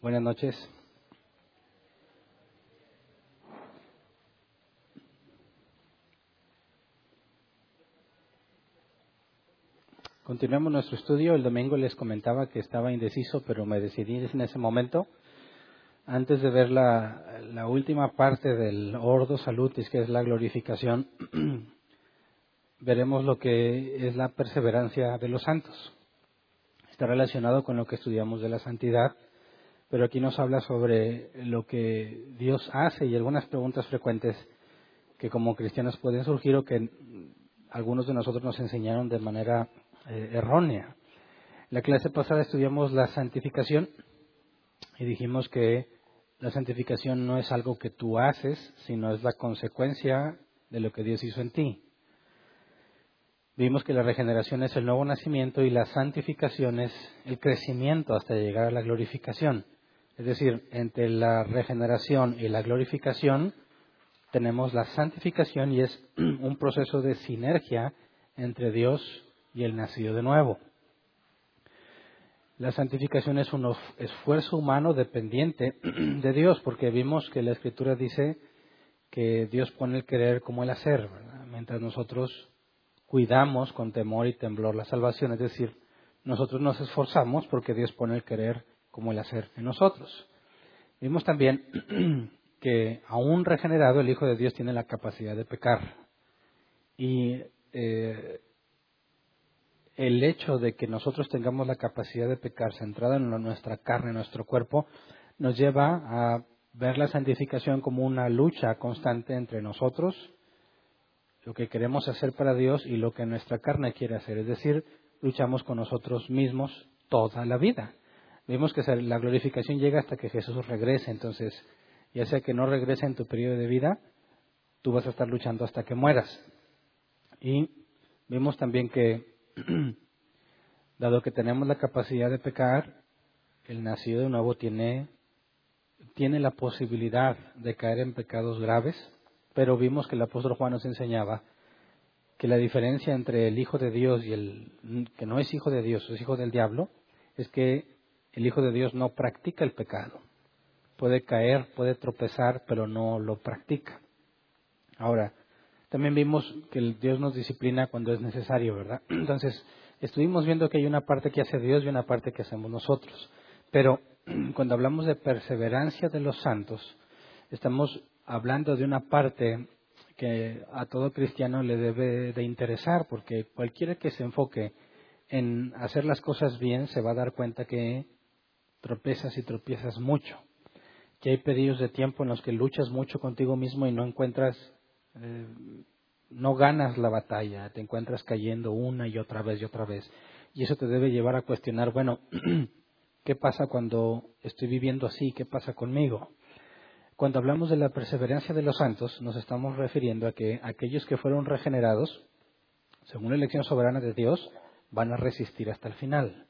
Buenas noches. Continuamos nuestro estudio. El domingo les comentaba que estaba indeciso, pero me decidí en ese momento. Antes de ver la, última parte del Ordo Salutis, que es la glorificación, veremos lo que es la perseverancia de los santos. Está relacionado con lo que estudiamos de la santidad pero aquí nos habla sobre lo que Dios hace y algunas preguntas frecuentes que como cristianos pueden surgir o que algunos de nosotros nos enseñaron de manera eh, errónea. La clase pasada estudiamos la santificación y dijimos que la santificación no es algo que tú haces, sino es la consecuencia de lo que Dios hizo en ti. Vimos que la regeneración es el nuevo nacimiento y la santificación es el crecimiento hasta llegar a la glorificación. Es decir, entre la regeneración y la glorificación tenemos la santificación y es un proceso de sinergia entre Dios y el nacido de nuevo. La santificación es un esfuerzo humano dependiente de Dios, porque vimos que la Escritura dice que Dios pone el querer como el hacer, mientras nosotros cuidamos con temor y temblor la salvación, es decir, nosotros nos esforzamos porque Dios pone el querer como el hacer en nosotros. Vimos también que aún regenerado el Hijo de Dios tiene la capacidad de pecar. Y eh, el hecho de que nosotros tengamos la capacidad de pecar centrada en nuestra carne, en nuestro cuerpo, nos lleva a ver la santificación como una lucha constante entre nosotros, lo que queremos hacer para Dios y lo que nuestra carne quiere hacer. Es decir, luchamos con nosotros mismos toda la vida. Vemos que la glorificación llega hasta que Jesús regrese. Entonces, ya sea que no regrese en tu periodo de vida, tú vas a estar luchando hasta que mueras. Y vemos también que, dado que tenemos la capacidad de pecar, el nacido de nuevo tiene, tiene la posibilidad de caer en pecados graves, pero vimos que el apóstol Juan nos enseñaba que la diferencia entre el Hijo de Dios y el que no es Hijo de Dios, es Hijo del Diablo, es que el Hijo de Dios no practica el pecado. Puede caer, puede tropezar, pero no lo practica. Ahora, también vimos que Dios nos disciplina cuando es necesario, ¿verdad? Entonces, estuvimos viendo que hay una parte que hace Dios y una parte que hacemos nosotros. Pero cuando hablamos de perseverancia de los santos, estamos hablando de una parte que a todo cristiano le debe de interesar, porque cualquiera que se enfoque en hacer las cosas bien se va a dar cuenta que tropezas y tropiezas mucho, que hay periodos de tiempo en los que luchas mucho contigo mismo y no encuentras, eh, no ganas la batalla, te encuentras cayendo una y otra vez y otra vez. Y eso te debe llevar a cuestionar, bueno, ¿qué pasa cuando estoy viviendo así? ¿Qué pasa conmigo? Cuando hablamos de la perseverancia de los santos, nos estamos refiriendo a que aquellos que fueron regenerados, según la elección soberana de Dios, van a resistir hasta el final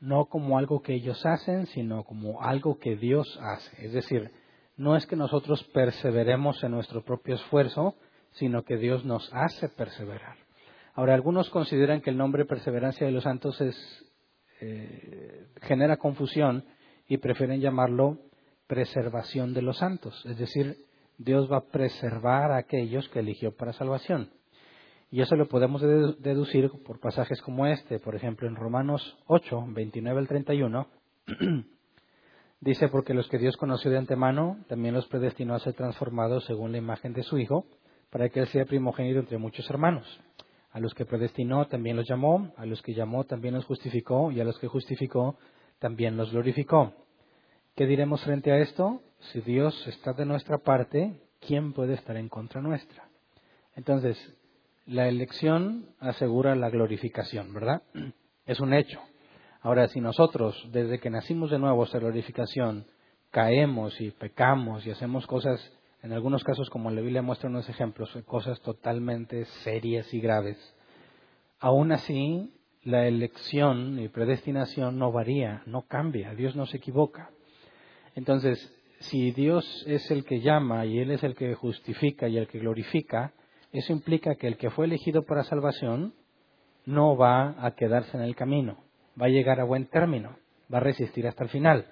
no como algo que ellos hacen, sino como algo que Dios hace. Es decir, no es que nosotros perseveremos en nuestro propio esfuerzo, sino que Dios nos hace perseverar. Ahora, algunos consideran que el nombre perseverancia de los santos eh, genera confusión y prefieren llamarlo preservación de los santos. Es decir, Dios va a preservar a aquellos que eligió para salvación. Y eso lo podemos deducir por pasajes como este, por ejemplo, en Romanos 8, 29 al 31, dice, porque los que Dios conoció de antemano, también los predestinó a ser transformados según la imagen de su Hijo, para que Él sea primogénito entre muchos hermanos. A los que predestinó también los llamó, a los que llamó también los justificó, y a los que justificó también los glorificó. ¿Qué diremos frente a esto? Si Dios está de nuestra parte, ¿quién puede estar en contra nuestra? Entonces, la elección asegura la glorificación, ¿verdad? Es un hecho. Ahora, si nosotros, desde que nacimos de nuevo, esta glorificación, caemos y pecamos y hacemos cosas, en algunos casos, como la Biblia muestra unos ejemplos, cosas totalmente serias y graves, aún así, la elección y predestinación no varía, no cambia, Dios no se equivoca. Entonces, si Dios es el que llama y Él es el que justifica y el que glorifica, eso implica que el que fue elegido para salvación no va a quedarse en el camino, va a llegar a buen término, va a resistir hasta el final.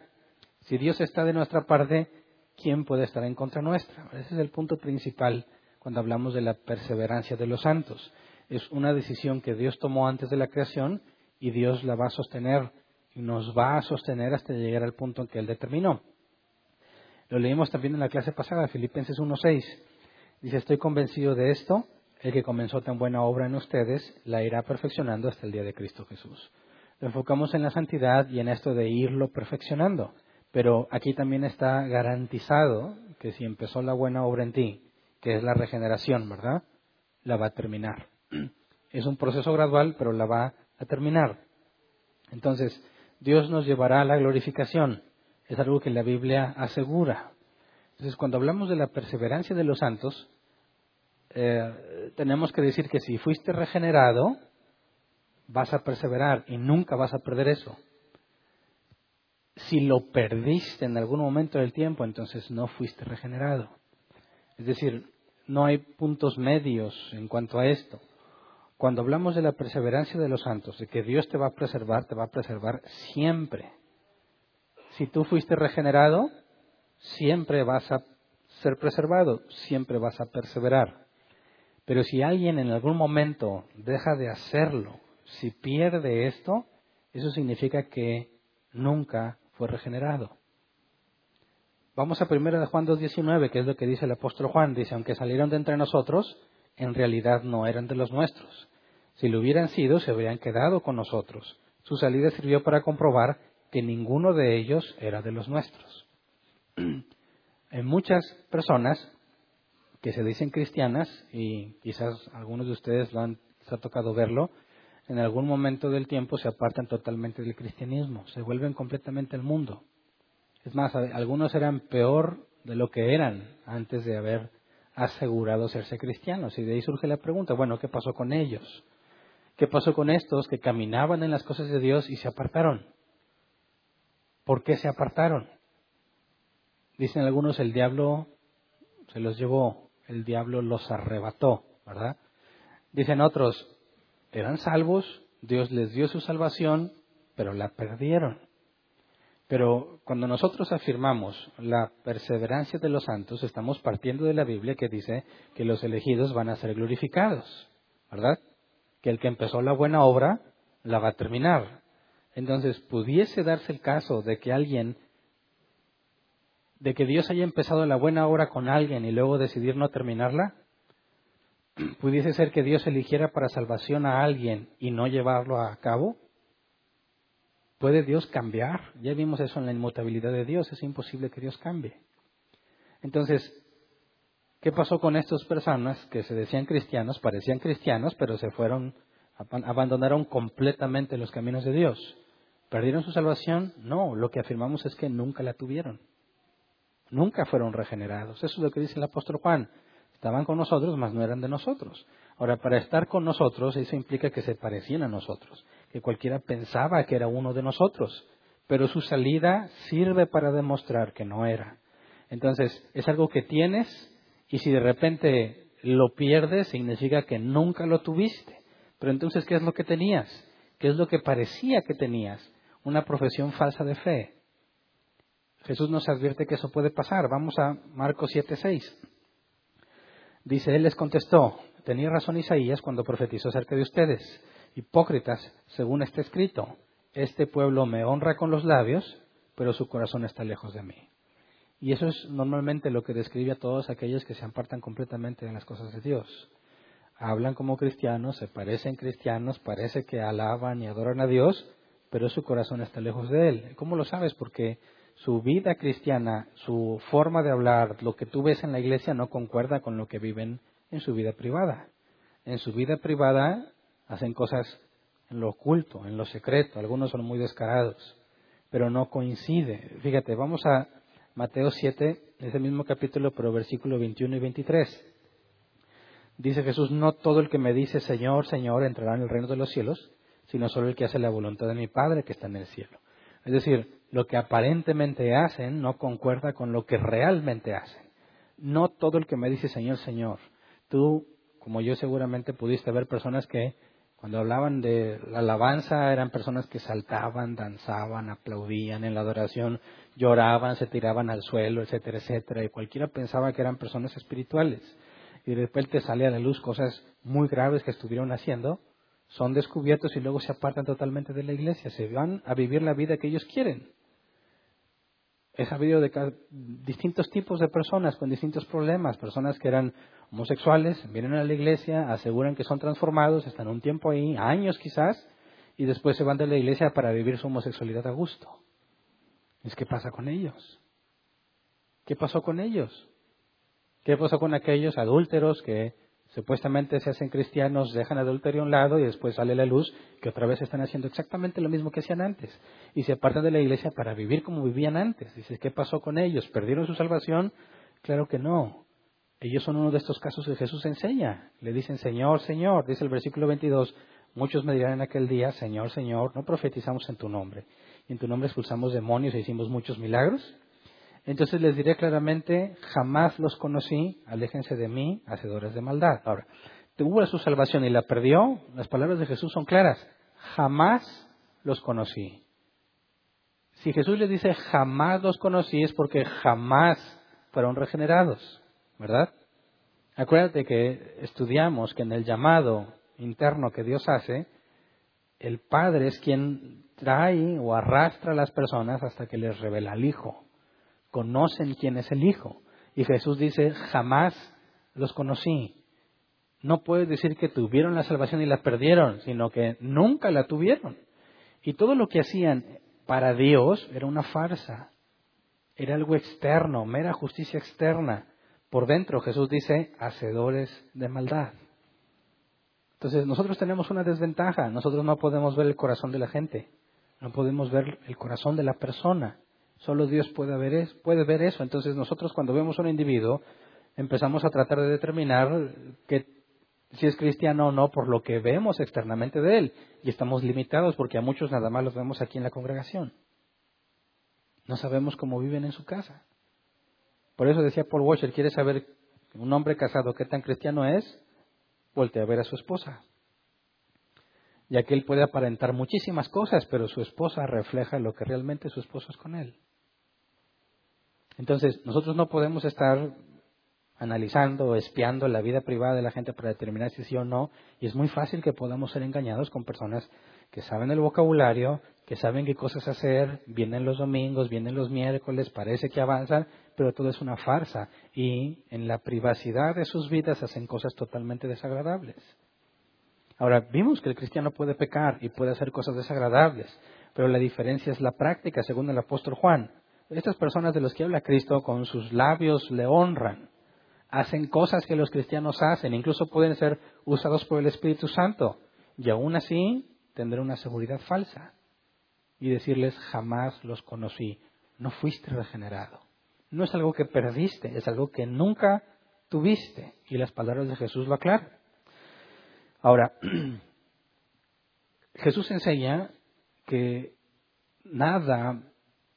Si Dios está de nuestra parte, ¿quién puede estar en contra nuestra? Ese es el punto principal cuando hablamos de la perseverancia de los santos. Es una decisión que Dios tomó antes de la creación y Dios la va a sostener y nos va a sostener hasta llegar al punto en que Él determinó. Lo leímos también en la clase pasada, Filipenses 1.6. Dice, estoy convencido de esto, el que comenzó tan buena obra en ustedes la irá perfeccionando hasta el día de Cristo Jesús. Lo enfocamos en la santidad y en esto de irlo perfeccionando. Pero aquí también está garantizado que si empezó la buena obra en ti, que es la regeneración, ¿verdad? La va a terminar. Es un proceso gradual, pero la va a terminar. Entonces, Dios nos llevará a la glorificación. Es algo que la Biblia asegura. Entonces, cuando hablamos de la perseverancia de los santos, eh, tenemos que decir que si fuiste regenerado, vas a perseverar y nunca vas a perder eso. Si lo perdiste en algún momento del tiempo, entonces no fuiste regenerado. Es decir, no hay puntos medios en cuanto a esto. Cuando hablamos de la perseverancia de los santos, de que Dios te va a preservar, te va a preservar siempre. Si tú fuiste regenerado, siempre vas a ser preservado, siempre vas a perseverar. Pero si alguien en algún momento deja de hacerlo, si pierde esto, eso significa que nunca fue regenerado. Vamos a primero de Juan 2.19, que es lo que dice el apóstol Juan. Dice, aunque salieron de entre nosotros, en realidad no eran de los nuestros. Si lo hubieran sido, se habrían quedado con nosotros. Su salida sirvió para comprobar que ninguno de ellos era de los nuestros. En muchas personas que se dicen cristianas, y quizás algunos de ustedes lo han, ha tocado verlo, en algún momento del tiempo se apartan totalmente del cristianismo, se vuelven completamente el mundo. Es más, algunos eran peor de lo que eran antes de haber asegurado serse cristianos. Y de ahí surge la pregunta, bueno, ¿qué pasó con ellos? ¿Qué pasó con estos que caminaban en las cosas de Dios y se apartaron? ¿Por qué se apartaron? Dicen algunos, el diablo se los llevó el diablo los arrebató, ¿verdad? Dicen otros, eran salvos, Dios les dio su salvación, pero la perdieron. Pero cuando nosotros afirmamos la perseverancia de los santos, estamos partiendo de la Biblia que dice que los elegidos van a ser glorificados, ¿verdad? Que el que empezó la buena obra la va a terminar. Entonces, pudiese darse el caso de que alguien de que Dios haya empezado la buena obra con alguien y luego decidir no terminarla? ¿Pudiese ser que Dios eligiera para salvación a alguien y no llevarlo a cabo? ¿Puede Dios cambiar? Ya vimos eso en la inmutabilidad de Dios, es imposible que Dios cambie. Entonces, ¿qué pasó con estas personas que se decían cristianos, parecían cristianos, pero se fueron, abandonaron completamente los caminos de Dios? ¿Perdieron su salvación? No, lo que afirmamos es que nunca la tuvieron. Nunca fueron regenerados. Eso es lo que dice el apóstol Juan. Estaban con nosotros, mas no eran de nosotros. Ahora, para estar con nosotros, eso implica que se parecían a nosotros, que cualquiera pensaba que era uno de nosotros, pero su salida sirve para demostrar que no era. Entonces, es algo que tienes y si de repente lo pierdes, significa que nunca lo tuviste. Pero entonces, ¿qué es lo que tenías? ¿Qué es lo que parecía que tenías? Una profesión falsa de fe. Jesús nos advierte que eso puede pasar. Vamos a Marcos 7:6. Dice, Él les contestó, tenía razón Isaías cuando profetizó acerca de ustedes, hipócritas, según está escrito, este pueblo me honra con los labios, pero su corazón está lejos de mí. Y eso es normalmente lo que describe a todos aquellos que se apartan completamente de las cosas de Dios. Hablan como cristianos, se parecen cristianos, parece que alaban y adoran a Dios, pero su corazón está lejos de Él. ¿Cómo lo sabes? Porque su vida cristiana, su forma de hablar, lo que tú ves en la iglesia no concuerda con lo que viven en su vida privada. En su vida privada hacen cosas en lo oculto, en lo secreto, algunos son muy descarados, pero no coincide. Fíjate, vamos a Mateo 7, ese mismo capítulo, pero versículo 21 y 23. Dice Jesús, no todo el que me dice Señor, Señor entrará en el reino de los cielos, sino solo el que hace la voluntad de mi Padre que está en el cielo. Es decir, lo que aparentemente hacen no concuerda con lo que realmente hacen. No todo el que me dice Señor, Señor. Tú, como yo seguramente pudiste ver personas que Cuando hablaban de la alabanza eran personas que saltaban, danzaban, aplaudían en la adoración, lloraban, se tiraban al suelo, etcétera, etcétera. Y cualquiera pensaba que eran personas espirituales. Y después te sale a la luz cosas muy graves que estuvieron haciendo, son descubiertos y luego se apartan totalmente de la iglesia, se van a vivir la vida que ellos quieren. He sabido de distintos tipos de personas con distintos problemas, personas que eran homosexuales, vienen a la iglesia, aseguran que son transformados, están un tiempo ahí, años quizás, y después se van de la iglesia para vivir su homosexualidad a gusto. Es qué pasa con ellos. ¿Qué pasó con ellos? ¿Qué pasó con aquellos adúlteros que supuestamente se hacen cristianos, dejan adulterio a un lado y después sale la luz que otra vez están haciendo exactamente lo mismo que hacían antes y se apartan de la iglesia para vivir como vivían antes? Dices, ¿qué pasó con ellos? ¿Perdieron su salvación? Claro que no. Ellos son uno de estos casos que Jesús enseña. Le dicen, Señor, Señor, dice el versículo 22, muchos me dirán en aquel día, Señor, Señor, no profetizamos en tu nombre. Y en tu nombre expulsamos demonios e hicimos muchos milagros. Entonces les diré claramente, jamás los conocí, aléjense de mí, hacedores de maldad. Ahora, tuvo su salvación y la perdió, las palabras de Jesús son claras, jamás los conocí. Si Jesús les dice jamás los conocí es porque jamás fueron regenerados. ¿verdad? Acuérdate que estudiamos que en el llamado interno que Dios hace, el Padre es quien trae o arrastra a las personas hasta que les revela al Hijo. Conocen quién es el Hijo. Y Jesús dice, jamás los conocí. No puedes decir que tuvieron la salvación y la perdieron, sino que nunca la tuvieron. Y todo lo que hacían para Dios era una farsa. Era algo externo, mera justicia externa por dentro Jesús dice, hacedores de maldad. Entonces nosotros tenemos una desventaja, nosotros no podemos ver el corazón de la gente, no podemos ver el corazón de la persona, solo Dios puede ver, puede ver eso. Entonces nosotros cuando vemos a un individuo empezamos a tratar de determinar que, si es cristiano o no por lo que vemos externamente de él y estamos limitados porque a muchos nada más los vemos aquí en la congregación. No sabemos cómo viven en su casa. Por eso decía Paul Washer, ¿quiere saber un hombre casado qué tan cristiano es? Voltea a ver a su esposa. Ya que él puede aparentar muchísimas cosas, pero su esposa refleja lo que realmente su esposo es con él. Entonces, nosotros no podemos estar analizando o espiando la vida privada de la gente para determinar si sí o no, y es muy fácil que podamos ser engañados con personas que saben el vocabulario, que saben qué cosas hacer, vienen los domingos, vienen los miércoles, parece que avanzan, pero todo es una farsa y en la privacidad de sus vidas hacen cosas totalmente desagradables. Ahora, vimos que el cristiano puede pecar y puede hacer cosas desagradables, pero la diferencia es la práctica, según el apóstol Juan. Estas personas de los que habla Cristo con sus labios le honran, hacen cosas que los cristianos hacen, incluso pueden ser usados por el Espíritu Santo, y aún así tendré una seguridad falsa y decirles jamás los conocí. No fuiste regenerado. No es algo que perdiste, es algo que nunca tuviste. Y las palabras de Jesús lo aclaran. Ahora, Jesús enseña que nada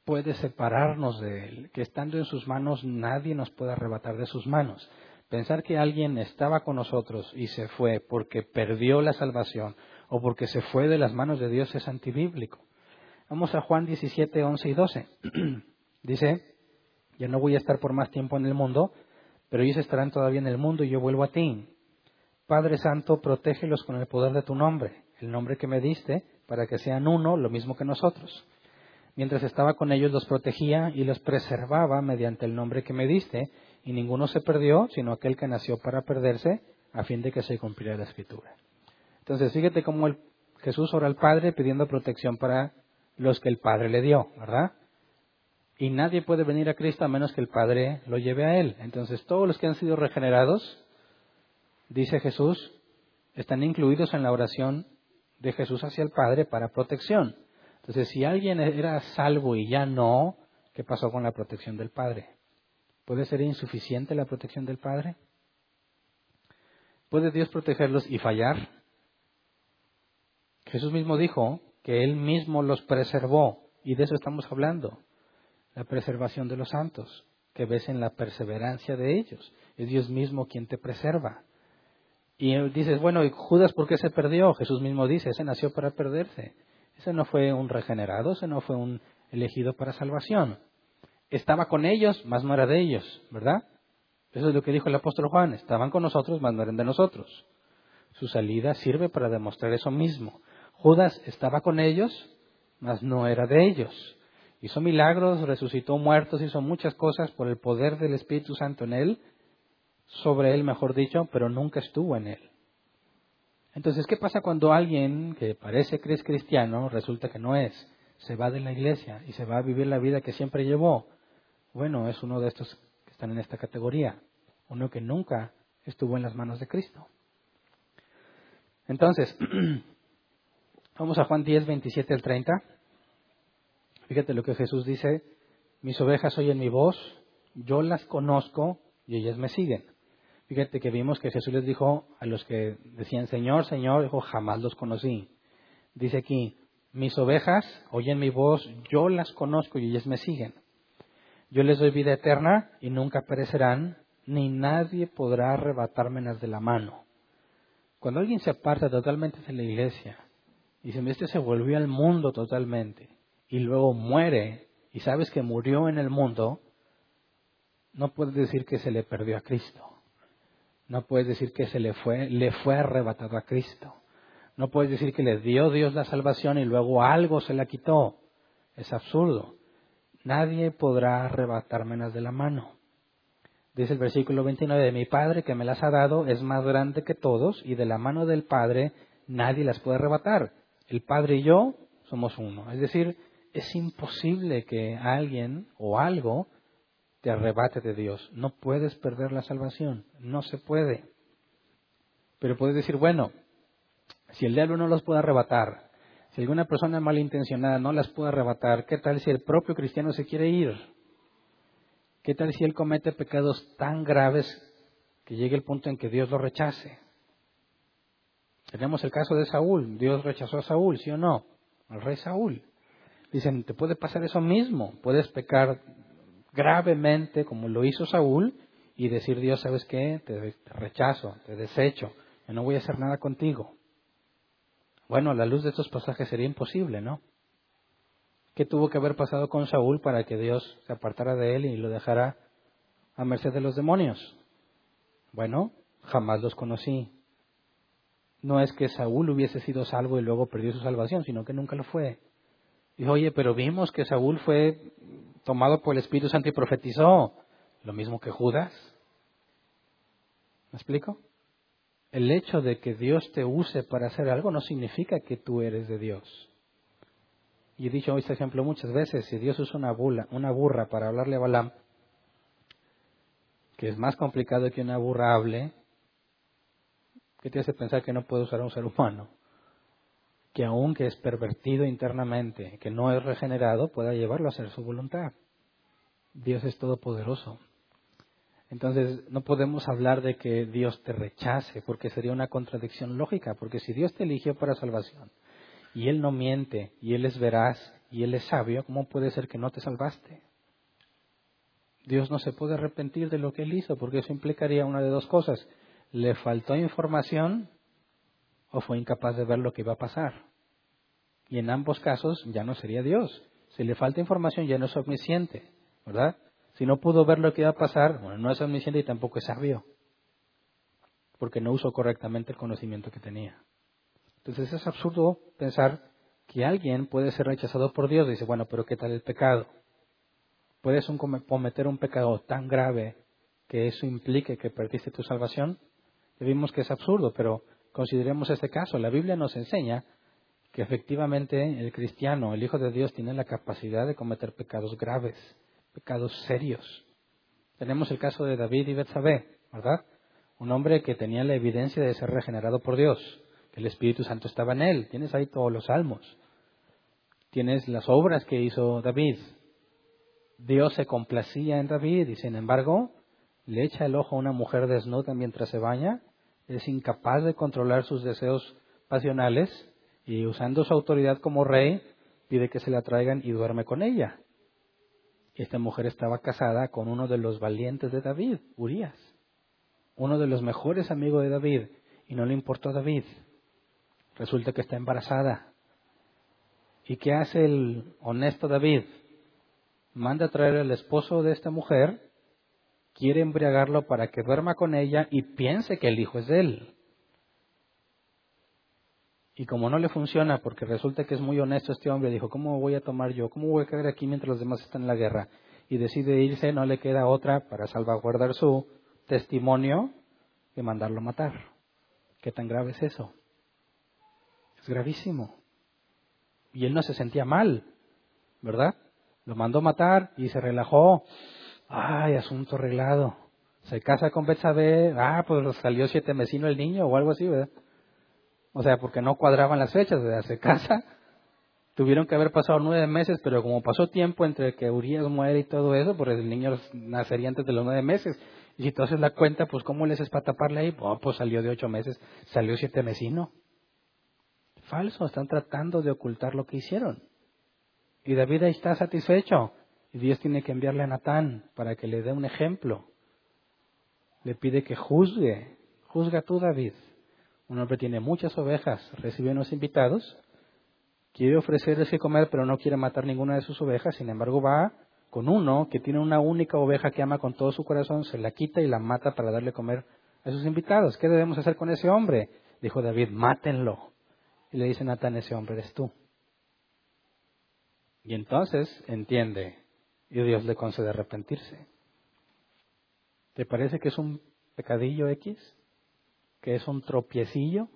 puede separarnos de Él, que estando en sus manos nadie nos puede arrebatar de sus manos. Pensar que alguien estaba con nosotros y se fue porque perdió la salvación o porque se fue de las manos de Dios es antibíblico. Vamos a Juan 17, 11 y 12. Dice, yo no voy a estar por más tiempo en el mundo, pero ellos estarán todavía en el mundo y yo vuelvo a ti. Padre Santo, protégelos con el poder de tu nombre, el nombre que me diste, para que sean uno, lo mismo que nosotros. Mientras estaba con ellos los protegía y los preservaba mediante el nombre que me diste, y ninguno se perdió, sino aquel que nació para perderse, a fin de que se cumpliera la escritura. Entonces, fíjate cómo el, Jesús ora al Padre pidiendo protección para los que el Padre le dio, ¿verdad? Y nadie puede venir a Cristo a menos que el Padre lo lleve a Él. Entonces, todos los que han sido regenerados, dice Jesús, están incluidos en la oración de Jesús hacia el Padre para protección. Entonces, si alguien era salvo y ya no, ¿qué pasó con la protección del Padre? ¿Puede ser insuficiente la protección del Padre? ¿Puede Dios protegerlos y fallar? Jesús mismo dijo que Él mismo los preservó, y de eso estamos hablando, la preservación de los santos, que ves en la perseverancia de ellos. Es Dios mismo quien te preserva. Y dices, bueno, ¿y Judas por qué se perdió? Jesús mismo dice, ese nació para perderse. Ese no fue un regenerado, ese no fue un elegido para salvación. Estaba con ellos, mas no era de ellos, ¿verdad? Eso es lo que dijo el apóstol Juan. Estaban con nosotros, mas no eran de nosotros. Su salida sirve para demostrar eso mismo. Judas estaba con ellos, mas no era de ellos. Hizo milagros, resucitó muertos, hizo muchas cosas por el poder del Espíritu Santo en él, sobre él, mejor dicho, pero nunca estuvo en él. Entonces, ¿qué pasa cuando alguien que parece que es cristiano resulta que no es? Se va de la iglesia y se va a vivir la vida que siempre llevó. Bueno, es uno de estos que están en esta categoría, uno que nunca estuvo en las manos de Cristo. Entonces, vamos a Juan 10, 27 al 30. Fíjate lo que Jesús dice, mis ovejas oyen mi voz, yo las conozco y ellas me siguen. Fíjate que vimos que Jesús les dijo a los que decían Señor, Señor, dijo, jamás los conocí. Dice aquí, mis ovejas oyen mi voz, yo las conozco y ellas me siguen. Yo les doy vida eterna y nunca perecerán, ni nadie podrá arrebatármelas de la mano. Cuando alguien se aparta totalmente de la iglesia y se este se volvió al mundo totalmente y luego muere y sabes que murió en el mundo, no puedes decir que se le perdió a Cristo. No puedes decir que se le fue, le fue arrebatado a Cristo. No puedes decir que le dio Dios la salvación y luego algo se la quitó. Es absurdo. Nadie podrá arrebatármelas de la mano. Dice el versículo 29, de mi Padre que me las ha dado es más grande que todos y de la mano del Padre nadie las puede arrebatar. El Padre y yo somos uno. Es decir, es imposible que alguien o algo te arrebate de Dios. No puedes perder la salvación, no se puede. Pero puedes decir, bueno, si el diablo no los puede arrebatar, si alguna persona malintencionada no las puede arrebatar, ¿qué tal si el propio cristiano se quiere ir? ¿Qué tal si él comete pecados tan graves que llegue el punto en que Dios lo rechace? Tenemos el caso de Saúl. Dios rechazó a Saúl, ¿sí o no? Al rey Saúl. Dicen, te puede pasar eso mismo. Puedes pecar gravemente como lo hizo Saúl y decir Dios, ¿sabes qué? Te, rechazo, te desecho, yo no voy a hacer nada contigo. Bueno, a la luz de estos pasajes sería imposible, ¿no? ¿Qué tuvo que haber pasado con Saúl para que Dios se apartara de él y lo dejara a merced de los demonios? Bueno, jamás los conocí. No es que Saúl hubiese sido salvo y luego perdió su salvación, sino que nunca lo fue. Dijo, oye, pero vimos que Saúl fue tomado por el Espíritu Santo y profetizó. Lo mismo que Judas. ¿Me explico? El hecho de que Dios te use para hacer algo no significa que tú eres de Dios. Y he dicho este ejemplo muchas veces, si Dios usa una, bula, una burra para hablarle a Balaam, que es más complicado que una burra hable, ¿qué te hace pensar que no puede usar a un ser humano? Que aunque es pervertido internamente, que no es regenerado, pueda llevarlo a hacer su voluntad. Dios es todopoderoso. Entonces, no podemos hablar de que Dios te rechace, porque sería una contradicción lógica, porque si Dios te eligió para salvación, y Él no miente, y Él es veraz, y Él es sabio, ¿cómo puede ser que no te salvaste? Dios no se puede arrepentir de lo que Él hizo, porque eso implicaría una de dos cosas. Le faltó información o fue incapaz de ver lo que iba a pasar. Y en ambos casos ya no sería Dios. Si le falta información ya no es omnisciente, ¿verdad? Si no pudo ver lo que iba a pasar, bueno, no es omnisciente y tampoco es sabio, porque no usó correctamente el conocimiento que tenía. Entonces es absurdo pensar que alguien puede ser rechazado por Dios. Dice, bueno, pero ¿qué tal el pecado? ¿Puedes cometer un pecado tan grave que eso implique que perdiste tu salvación? vimos que es absurdo, pero Consideremos este caso. La Biblia nos enseña que efectivamente el cristiano, el Hijo de Dios, tiene la capacidad de cometer pecados graves, pecados serios. Tenemos el caso de David y Betsabé, ¿verdad? Un hombre que tenía la evidencia de ser regenerado por Dios, que el Espíritu Santo estaba en él. Tienes ahí todos los salmos. Tienes las obras que hizo David. Dios se complacía en David y sin embargo le echa el ojo a una mujer desnuda mientras se baña es incapaz de controlar sus deseos pasionales y usando su autoridad como rey pide que se la traigan y duerme con ella. Esta mujer estaba casada con uno de los valientes de David, Urias, uno de los mejores amigos de David, y no le importó a David. Resulta que está embarazada. ¿Y qué hace el honesto David? Manda a traer al esposo de esta mujer, quiere embriagarlo para que duerma con ella y piense que el hijo es de él. Y como no le funciona, porque resulta que es muy honesto este hombre, dijo, ¿cómo voy a tomar yo? ¿Cómo voy a quedar aquí mientras los demás están en la guerra? Y decide irse, no le queda otra para salvaguardar su testimonio que mandarlo a matar. ¿Qué tan grave es eso? Es gravísimo. Y él no se sentía mal, ¿verdad? Lo mandó a matar y se relajó. Ay, asunto arreglado. Se casa con Betsabé, ah, pues salió siete mesino el niño o algo así, ¿verdad? O sea, porque no cuadraban las fechas, ¿verdad? Se casa. Tuvieron que haber pasado nueve meses, pero como pasó tiempo entre que Urias muere y todo eso, pues el niño nacería antes de los nueve meses. Y si tú haces la cuenta, pues ¿cómo les es para taparle ahí? Oh, pues salió de ocho meses, salió siete mesino. Falso, están tratando de ocultar lo que hicieron. Y David ahí está satisfecho. Y Dios tiene que enviarle a Natán para que le dé un ejemplo. Le pide que juzgue. Juzga tú, David. Un hombre tiene muchas ovejas, recibe unos invitados, quiere ofrecerles que comer, pero no quiere matar ninguna de sus ovejas. Sin embargo, va con uno que tiene una única oveja que ama con todo su corazón, se la quita y la mata para darle comer a sus invitados. ¿Qué debemos hacer con ese hombre? Dijo David, mátenlo. Y le dice Natán, ese hombre eres tú. Y entonces entiende y Dios le concede arrepentirse. ¿Te parece que es un pecadillo X? ¿Que es un tropiecillo?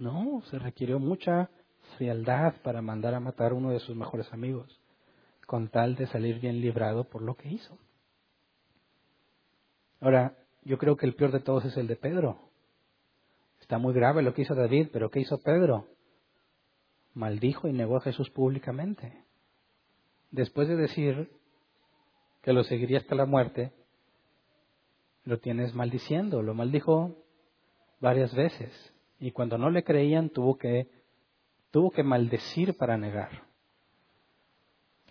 No, se requirió mucha frialdad para mandar a matar a uno de sus mejores amigos, con tal de salir bien librado por lo que hizo. Ahora, yo creo que el peor de todos es el de Pedro. Está muy grave lo que hizo David, pero ¿qué hizo Pedro? Maldijo y negó a Jesús públicamente después de decir que lo seguiría hasta la muerte, lo tienes maldiciendo, lo maldijo varias veces. Y cuando no le creían, tuvo que, tuvo que maldecir para negar.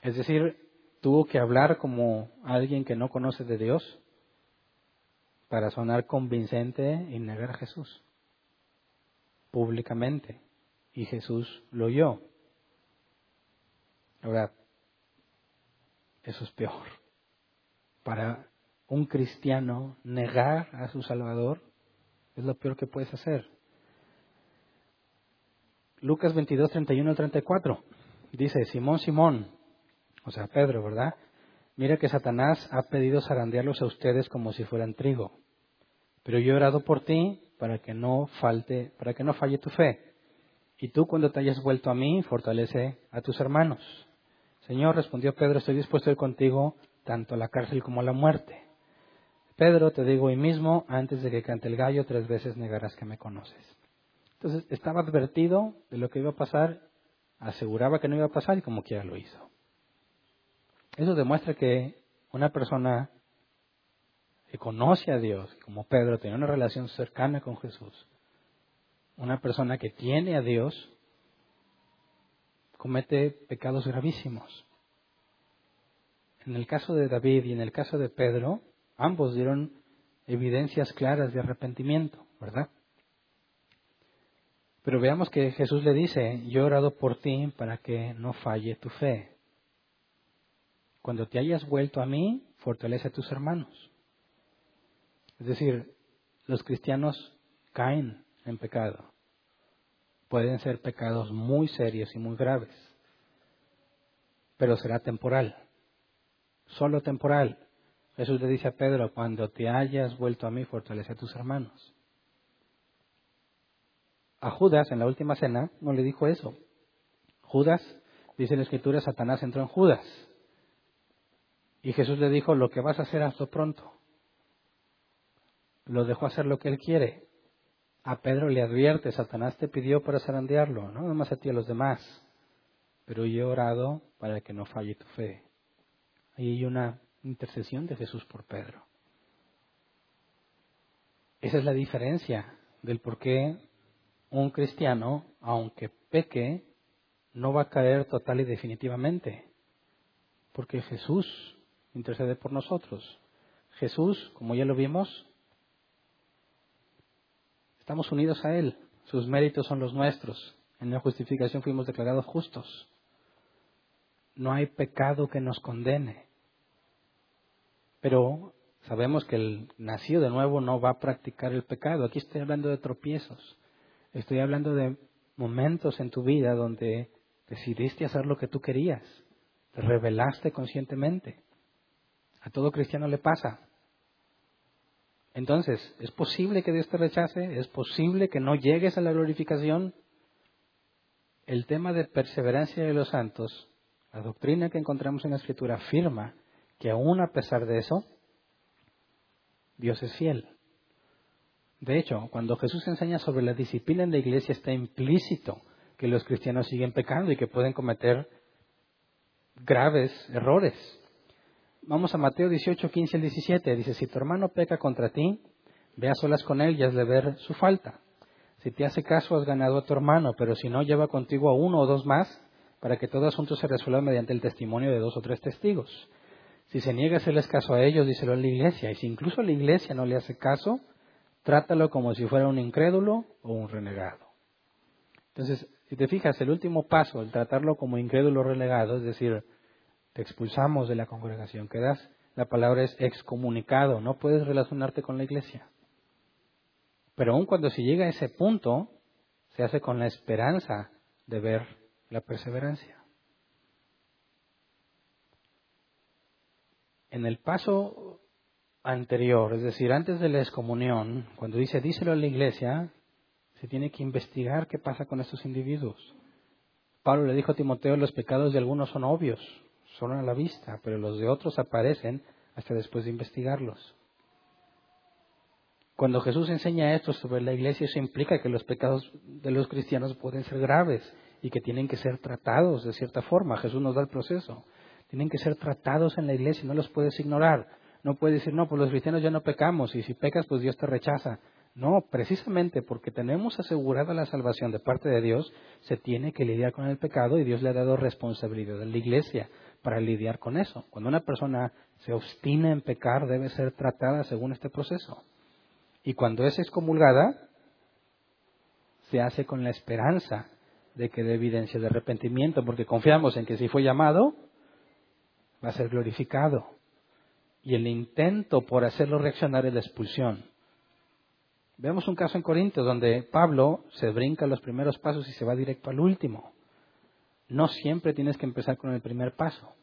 Es decir, tuvo que hablar como alguien que no conoce de Dios para sonar convincente y negar a Jesús públicamente. Y Jesús lo oyó. Ahora, eso es peor. Para un cristiano negar a su Salvador es lo peor que puedes hacer. Lucas 22, 31 al 34 dice, Simón, Simón, o sea, Pedro, ¿verdad? Mira que Satanás ha pedido zarandearlos a ustedes como si fueran trigo. Pero yo he orado por ti para que no falte, para que no falle tu fe. Y tú cuando te hayas vuelto a mí, fortalece a tus hermanos. Señor, respondió Pedro, estoy dispuesto a ir contigo tanto a la cárcel como a la muerte. Pedro, te digo hoy mismo, antes de que cante el gallo, tres veces negarás que me conoces. Entonces, estaba advertido de lo que iba a pasar, aseguraba que no iba a pasar y como quiera lo hizo. Eso demuestra que una persona que conoce a Dios, como Pedro, tiene una relación cercana con Jesús, una persona que tiene a Dios, comete pecados gravísimos. En el caso de David y en el caso de Pedro, ambos dieron evidencias claras de arrepentimiento, ¿verdad? Pero veamos que Jesús le dice, yo he orado por ti para que no falle tu fe. Cuando te hayas vuelto a mí, fortalece a tus hermanos. Es decir, los cristianos caen en pecado pueden ser pecados muy serios y muy graves, pero será temporal, solo temporal. Jesús le dice a Pedro, cuando te hayas vuelto a mí, fortalece a tus hermanos. A Judas, en la última cena, no le dijo eso. Judas, dice en la escritura, Satanás entró en Judas. Y Jesús le dijo, lo que vas a hacer, hazlo pronto. Lo dejó hacer lo que él quiere a Pedro le advierte, Satanás te pidió para zarandearlo, no más a ti a los demás, pero yo he orado para que no falle tu fe. Ahí hay una intercesión de Jesús por Pedro. Esa es la diferencia del por qué un cristiano, aunque peque, no va a caer total y definitivamente. Porque Jesús intercede por nosotros. Jesús, como ya lo vimos, Estamos unidos a Él. Sus méritos son los nuestros. En la justificación fuimos declarados justos. No hay pecado que nos condene. Pero sabemos que el nacido de nuevo no va a practicar el pecado. Aquí estoy hablando de tropiezos. Estoy hablando de momentos en tu vida donde decidiste hacer lo que tú querías. Te rebelaste conscientemente. A todo cristiano le pasa. Entonces, ¿es posible que Dios te rechace? ¿Es posible que no llegues a la glorificación? El tema de perseverancia de los santos, la doctrina que encontramos en la Escritura afirma que aún a pesar de eso, Dios es fiel. De hecho, cuando Jesús enseña sobre la disciplina en la iglesia está implícito que los cristianos siguen pecando y que pueden cometer graves errores. Vamos a Mateo 18, 15 al 17. Dice, si tu hermano peca contra ti, ve a solas con él y has de ver su falta. Si te hace caso, has ganado a tu hermano, pero si no, lleva contigo a uno o dos más, para que todo asunto se resuelva mediante el testimonio de dos o tres testigos. Si se niega a hacerles caso a ellos, díselo a la iglesia. Y si incluso la iglesia no le hace caso, trátalo como si fuera un incrédulo o un renegado. Entonces, si te fijas, el último paso, el tratarlo como incrédulo o renegado, es decir, te expulsamos de la congregación, quedas, la palabra es excomunicado, no puedes relacionarte con la iglesia. Pero aun cuando se llega a ese punto, se hace con la esperanza de ver la perseverancia. En el paso anterior, es decir, antes de la excomunión, cuando dice díselo a la iglesia, se tiene que investigar qué pasa con estos individuos. Pablo le dijo a Timoteo, los pecados de algunos son obvios, son a la vista, pero los de otros aparecen hasta después de investigarlos. Cuando Jesús enseña esto sobre la iglesia, eso implica que los pecados de los cristianos pueden ser graves y que tienen que ser tratados de cierta forma. Jesús nos da el proceso tienen que ser tratados en la iglesia, no los puedes ignorar. No puedes decir, no, pues los cristianos ya no pecamos y si pecas, pues Dios te rechaza. No, precisamente porque tenemos asegurada la salvación de parte de Dios, se tiene que lidiar con el pecado y Dios le ha dado responsabilidad a la iglesia para lidiar con eso. Cuando una persona se obstina en pecar, debe ser tratada según este proceso. Y cuando es excomulgada, se hace con la esperanza de que dé evidencia de arrepentimiento, porque confiamos en que si fue llamado, va a ser glorificado. Y el intento por hacerlo reaccionar es la expulsión. Vemos un caso en Corintios donde Pablo se brinca los primeros pasos y se va directo al último. No siempre tienes que empezar con el primer paso.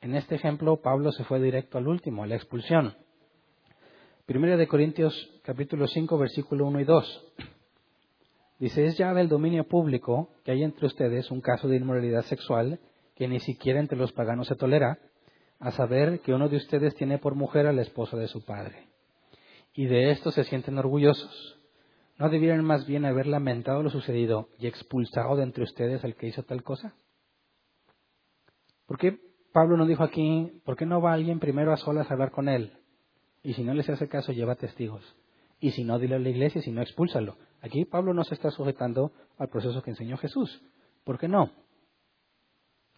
En este ejemplo, Pablo se fue directo al último, la expulsión. Primera de Corintios capítulo 5, versículo 1 y 2. Dice, es ya del dominio público que hay entre ustedes un caso de inmoralidad sexual que ni siquiera entre los paganos se tolera, a saber que uno de ustedes tiene por mujer a la esposa de su padre. Y de esto se sienten orgullosos. ¿No debieran más bien haber lamentado lo sucedido y expulsado de entre ustedes al que hizo tal cosa? ¿Por qué Pablo no dijo aquí, ¿por qué no va alguien primero a solas a hablar con él? Y si no les hace caso, lleva testigos. Y si no, dile a la iglesia, y si no, expúlsalo. Aquí Pablo no se está sujetando al proceso que enseñó Jesús. ¿Por qué no?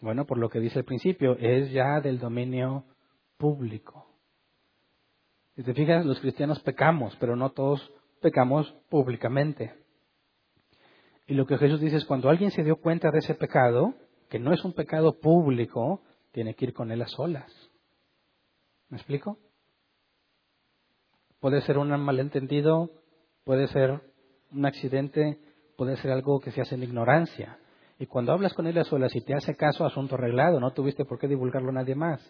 Bueno, por lo que dice el principio, es ya del dominio público. Si te fijas, los cristianos pecamos, pero no todos pecamos públicamente. Y lo que Jesús dice es, cuando alguien se dio cuenta de ese pecado, que no es un pecado público, tiene que ir con él a solas. ¿Me explico? Puede ser un malentendido, puede ser un accidente, puede ser algo que se hace en ignorancia. Y cuando hablas con él a solas y te hace caso, asunto arreglado, no tuviste por qué divulgarlo a nadie más.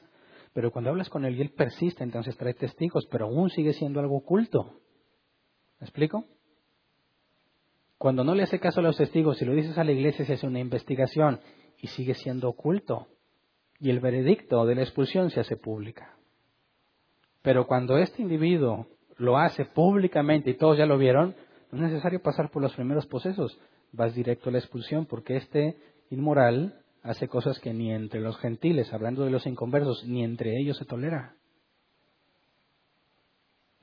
Pero cuando hablas con él y él persiste, entonces trae testigos, pero aún sigue siendo algo oculto. ¿Me explico? Cuando no le hace caso a los testigos y lo dices a la iglesia, se hace una investigación y sigue siendo oculto. Y el veredicto de la expulsión se hace pública. Pero cuando este individuo lo hace públicamente y todos ya lo vieron, no es necesario pasar por los primeros procesos vas directo a la expulsión, porque este inmoral hace cosas que ni entre los gentiles, hablando de los inconversos, ni entre ellos se tolera.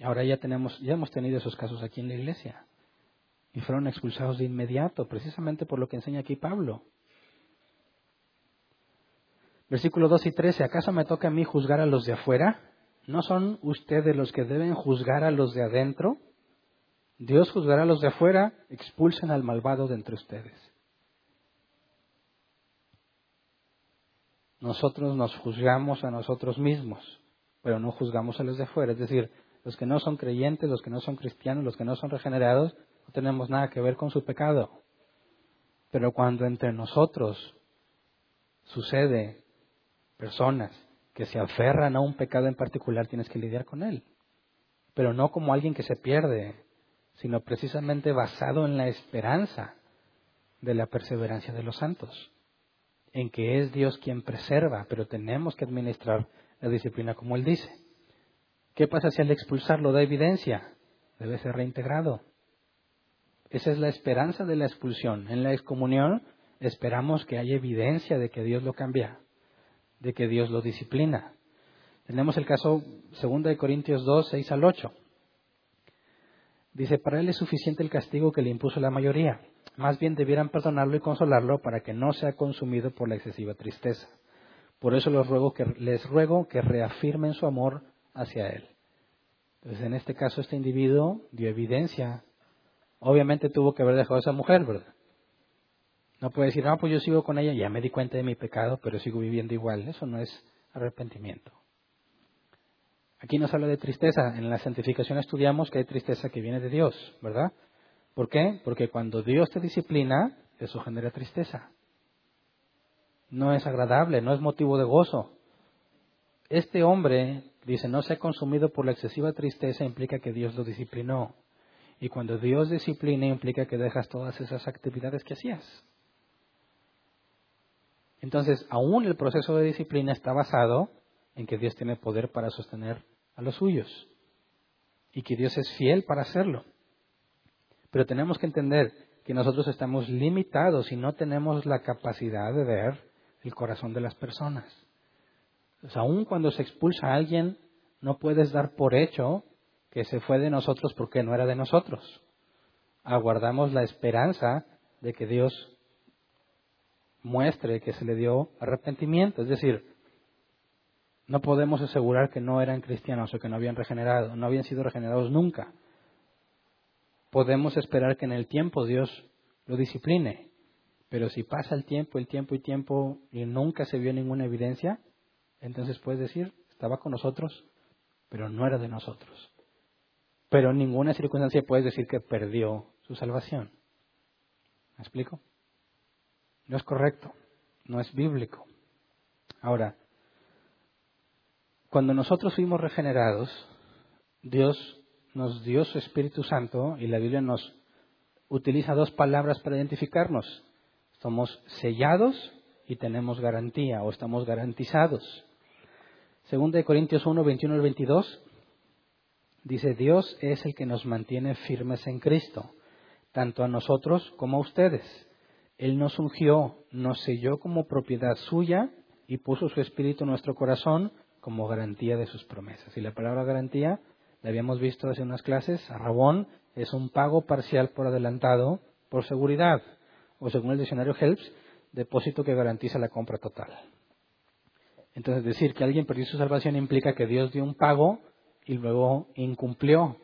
Y ahora ya tenemos, ya hemos tenido esos casos aquí en la iglesia. Y fueron expulsados de inmediato, precisamente por lo que enseña aquí Pablo. Versículo 2 y 13, ¿acaso me toca a mí juzgar a los de afuera? ¿No son ustedes los que deben juzgar a los de adentro? Dios juzgará a los de afuera, expulsen al malvado de entre ustedes. Nosotros nos juzgamos a nosotros mismos, pero no juzgamos a los de afuera. Es decir, los que no son creyentes, los que no son cristianos, los que no son regenerados, no tenemos nada que ver con su pecado. Pero cuando entre nosotros sucede personas que se aferran a un pecado en particular, tienes que lidiar con él. Pero no como alguien que se pierde, sino precisamente basado en la esperanza de la perseverancia de los santos, en que es Dios quien preserva, pero tenemos que administrar la disciplina como Él dice. ¿Qué pasa si al expulsarlo da evidencia? Debe ser reintegrado. Esa es la esperanza de la expulsión. En la excomunión esperamos que haya evidencia de que Dios lo cambia, de que Dios lo disciplina. Tenemos el caso 2 de Corintios 2, 6 al 8. Dice, para él es suficiente el castigo que le impuso la mayoría. Más bien debieran perdonarlo y consolarlo para que no sea consumido por la excesiva tristeza. Por eso les ruego que reafirmen su amor hacia él. Entonces, en este caso, este individuo dio evidencia Obviamente tuvo que haber dejado a esa mujer, ¿verdad? No puede decir, no, pues yo sigo con ella, ya me di cuenta de mi pecado, pero sigo viviendo igual. Eso no es arrepentimiento. Aquí nos habla de tristeza. En la santificación estudiamos que hay tristeza que viene de Dios, ¿verdad? ¿Por qué? Porque cuando Dios te disciplina, eso genera tristeza. No es agradable, no es motivo de gozo. Este hombre, dice, no se ha consumido por la excesiva tristeza, implica que Dios lo disciplinó. Y cuando Dios disciplina implica que dejas todas esas actividades que hacías. Entonces, aún el proceso de disciplina está basado en que Dios tiene poder para sostener a los suyos y que Dios es fiel para hacerlo. Pero tenemos que entender que nosotros estamos limitados y no tenemos la capacidad de ver el corazón de las personas. Entonces, aún cuando se expulsa a alguien, no puedes dar por hecho que se fue de nosotros porque no era de nosotros. Aguardamos la esperanza de que Dios muestre que se le dio arrepentimiento. Es decir, no podemos asegurar que no eran cristianos o que no habían regenerado, no habían sido regenerados nunca. Podemos esperar que en el tiempo Dios lo discipline, pero si pasa el tiempo, el tiempo y tiempo y nunca se vio ninguna evidencia, entonces puedes decir, estaba con nosotros, pero no era de nosotros. Pero en ninguna circunstancia puedes decir que perdió su salvación. ¿Me explico? No es correcto, no es bíblico. Ahora, cuando nosotros fuimos regenerados, Dios nos dio su Espíritu Santo y la Biblia nos utiliza dos palabras para identificarnos. Somos sellados y tenemos garantía o estamos garantizados. Según de Corintios 1, 21 al 22, Dice, Dios es el que nos mantiene firmes en Cristo, tanto a nosotros como a ustedes. Él nos ungió, nos selló como propiedad suya y puso su espíritu en nuestro corazón como garantía de sus promesas. Y la palabra garantía, la habíamos visto hace unas clases, a Rabón, es un pago parcial por adelantado por seguridad, o según el diccionario Helps, depósito que garantiza la compra total. Entonces, decir que alguien perdió su salvación implica que Dios dio un pago y luego incumplió.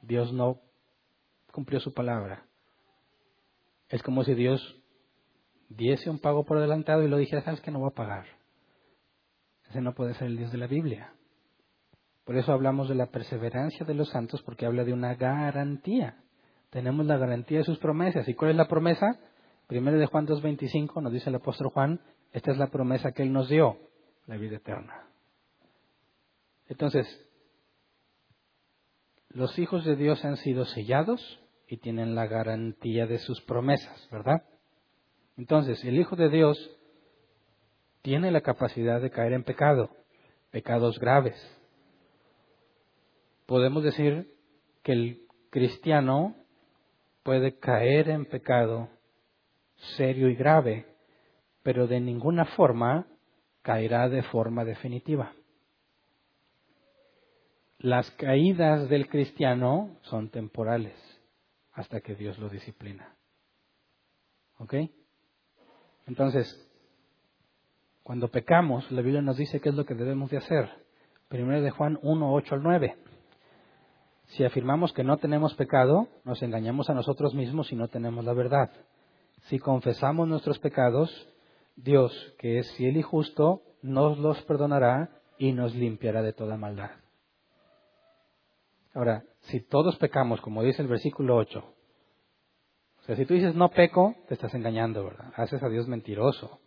Dios no cumplió su palabra. Es como si Dios diese un pago por adelantado y lo dijera, sabes que no va a pagar. Ese no puede ser el Dios de la Biblia. Por eso hablamos de la perseverancia de los santos, porque habla de una garantía. Tenemos la garantía de sus promesas. ¿Y cuál es la promesa? Primero de Juan 2.25 nos dice el apóstol Juan, esta es la promesa que Él nos dio, la vida eterna. Entonces, los hijos de Dios han sido sellados y tienen la garantía de sus promesas, ¿verdad? Entonces, el Hijo de Dios tiene la capacidad de caer en pecado, pecados graves. Podemos decir que el cristiano puede caer en pecado serio y grave, pero de ninguna forma caerá de forma definitiva las caídas del cristiano son temporales hasta que Dios lo disciplina. ¿Ok? Entonces, cuando pecamos, la Biblia nos dice qué es lo que debemos de hacer. Primero de Juan 1, 8 al 9. Si afirmamos que no tenemos pecado, nos engañamos a nosotros mismos y no tenemos la verdad. Si confesamos nuestros pecados, Dios, que es fiel y justo, nos los perdonará y nos limpiará de toda maldad. Ahora, si todos pecamos, como dice el versículo 8, o sea, si tú dices no peco, te estás engañando, ¿verdad? Haces a Dios mentiroso.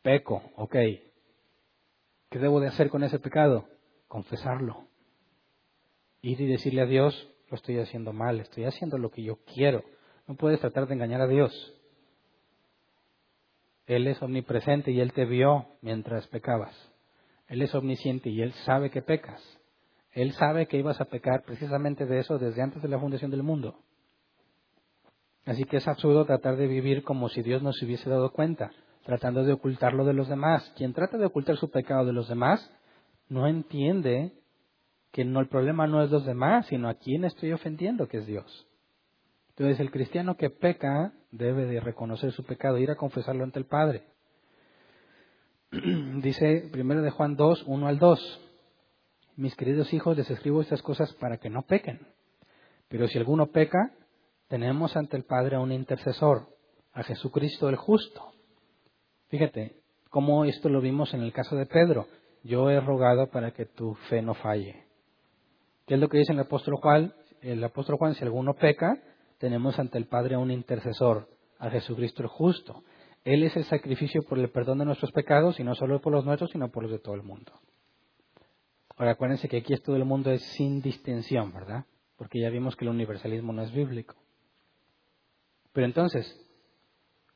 Peco, ok. ¿Qué debo de hacer con ese pecado? Confesarlo. Ir y decirle a Dios, lo estoy haciendo mal, estoy haciendo lo que yo quiero. No puedes tratar de engañar a Dios. Él es omnipresente y Él te vio mientras pecabas. Él es omnisciente y Él sabe que pecas. Él sabe que ibas a pecar precisamente de eso desde antes de la fundación del mundo. Así que es absurdo tratar de vivir como si Dios no se hubiese dado cuenta, tratando de ocultarlo de los demás. Quien trata de ocultar su pecado de los demás no entiende que no, el problema no es los demás, sino a quién estoy ofendiendo, que es Dios. Entonces el cristiano que peca debe de reconocer su pecado, ir a confesarlo ante el Padre. Dice primero de Juan 2, 1 al 2. Mis queridos hijos, les escribo estas cosas para que no pequen. Pero si alguno peca, tenemos ante el Padre a un intercesor, a Jesucristo el justo. Fíjate cómo esto lo vimos en el caso de Pedro. Yo he rogado para que tu fe no falle. ¿Qué es lo que dice el apóstol Juan? El apóstol Juan, si alguno peca, tenemos ante el Padre a un intercesor, a Jesucristo el justo. Él es el sacrificio por el perdón de nuestros pecados, y no solo por los nuestros, sino por los de todo el mundo. Ahora acuérdense que aquí todo el mundo es sin distinción, ¿verdad? Porque ya vimos que el universalismo no es bíblico. Pero entonces,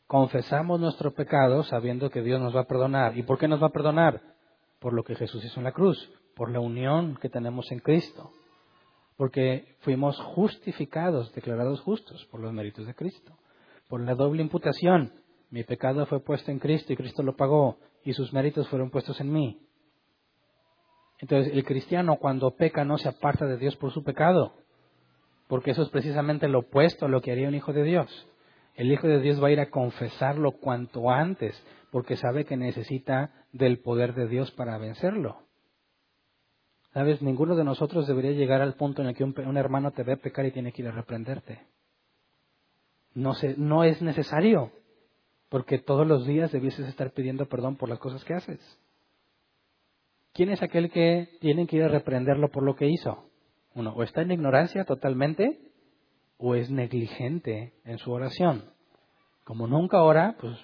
confesamos nuestro pecado sabiendo que Dios nos va a perdonar. ¿Y por qué nos va a perdonar? Por lo que Jesús hizo en la cruz, por la unión que tenemos en Cristo porque fuimos justificados, declarados justos por los méritos de Cristo, por la doble imputación. Mi pecado fue puesto en Cristo y Cristo lo pagó y sus méritos fueron puestos en mí. Entonces el cristiano cuando peca no se aparta de Dios por su pecado, porque eso es precisamente lo opuesto a lo que haría un hijo de Dios. El hijo de Dios va a ir a confesarlo cuanto antes, porque sabe que necesita del poder de Dios para vencerlo. Sabes, ninguno de nosotros debería llegar al punto en el que un, hermano te ve pecar y tiene que ir a reprenderte. No, no es necesario, porque todos los días debieses estar pidiendo perdón por las cosas que haces. ¿Quién es aquel que tiene que ir a reprenderlo por lo que hizo? Uno, o está en ignorancia totalmente, o es negligente en su oración. Como nunca ora, pues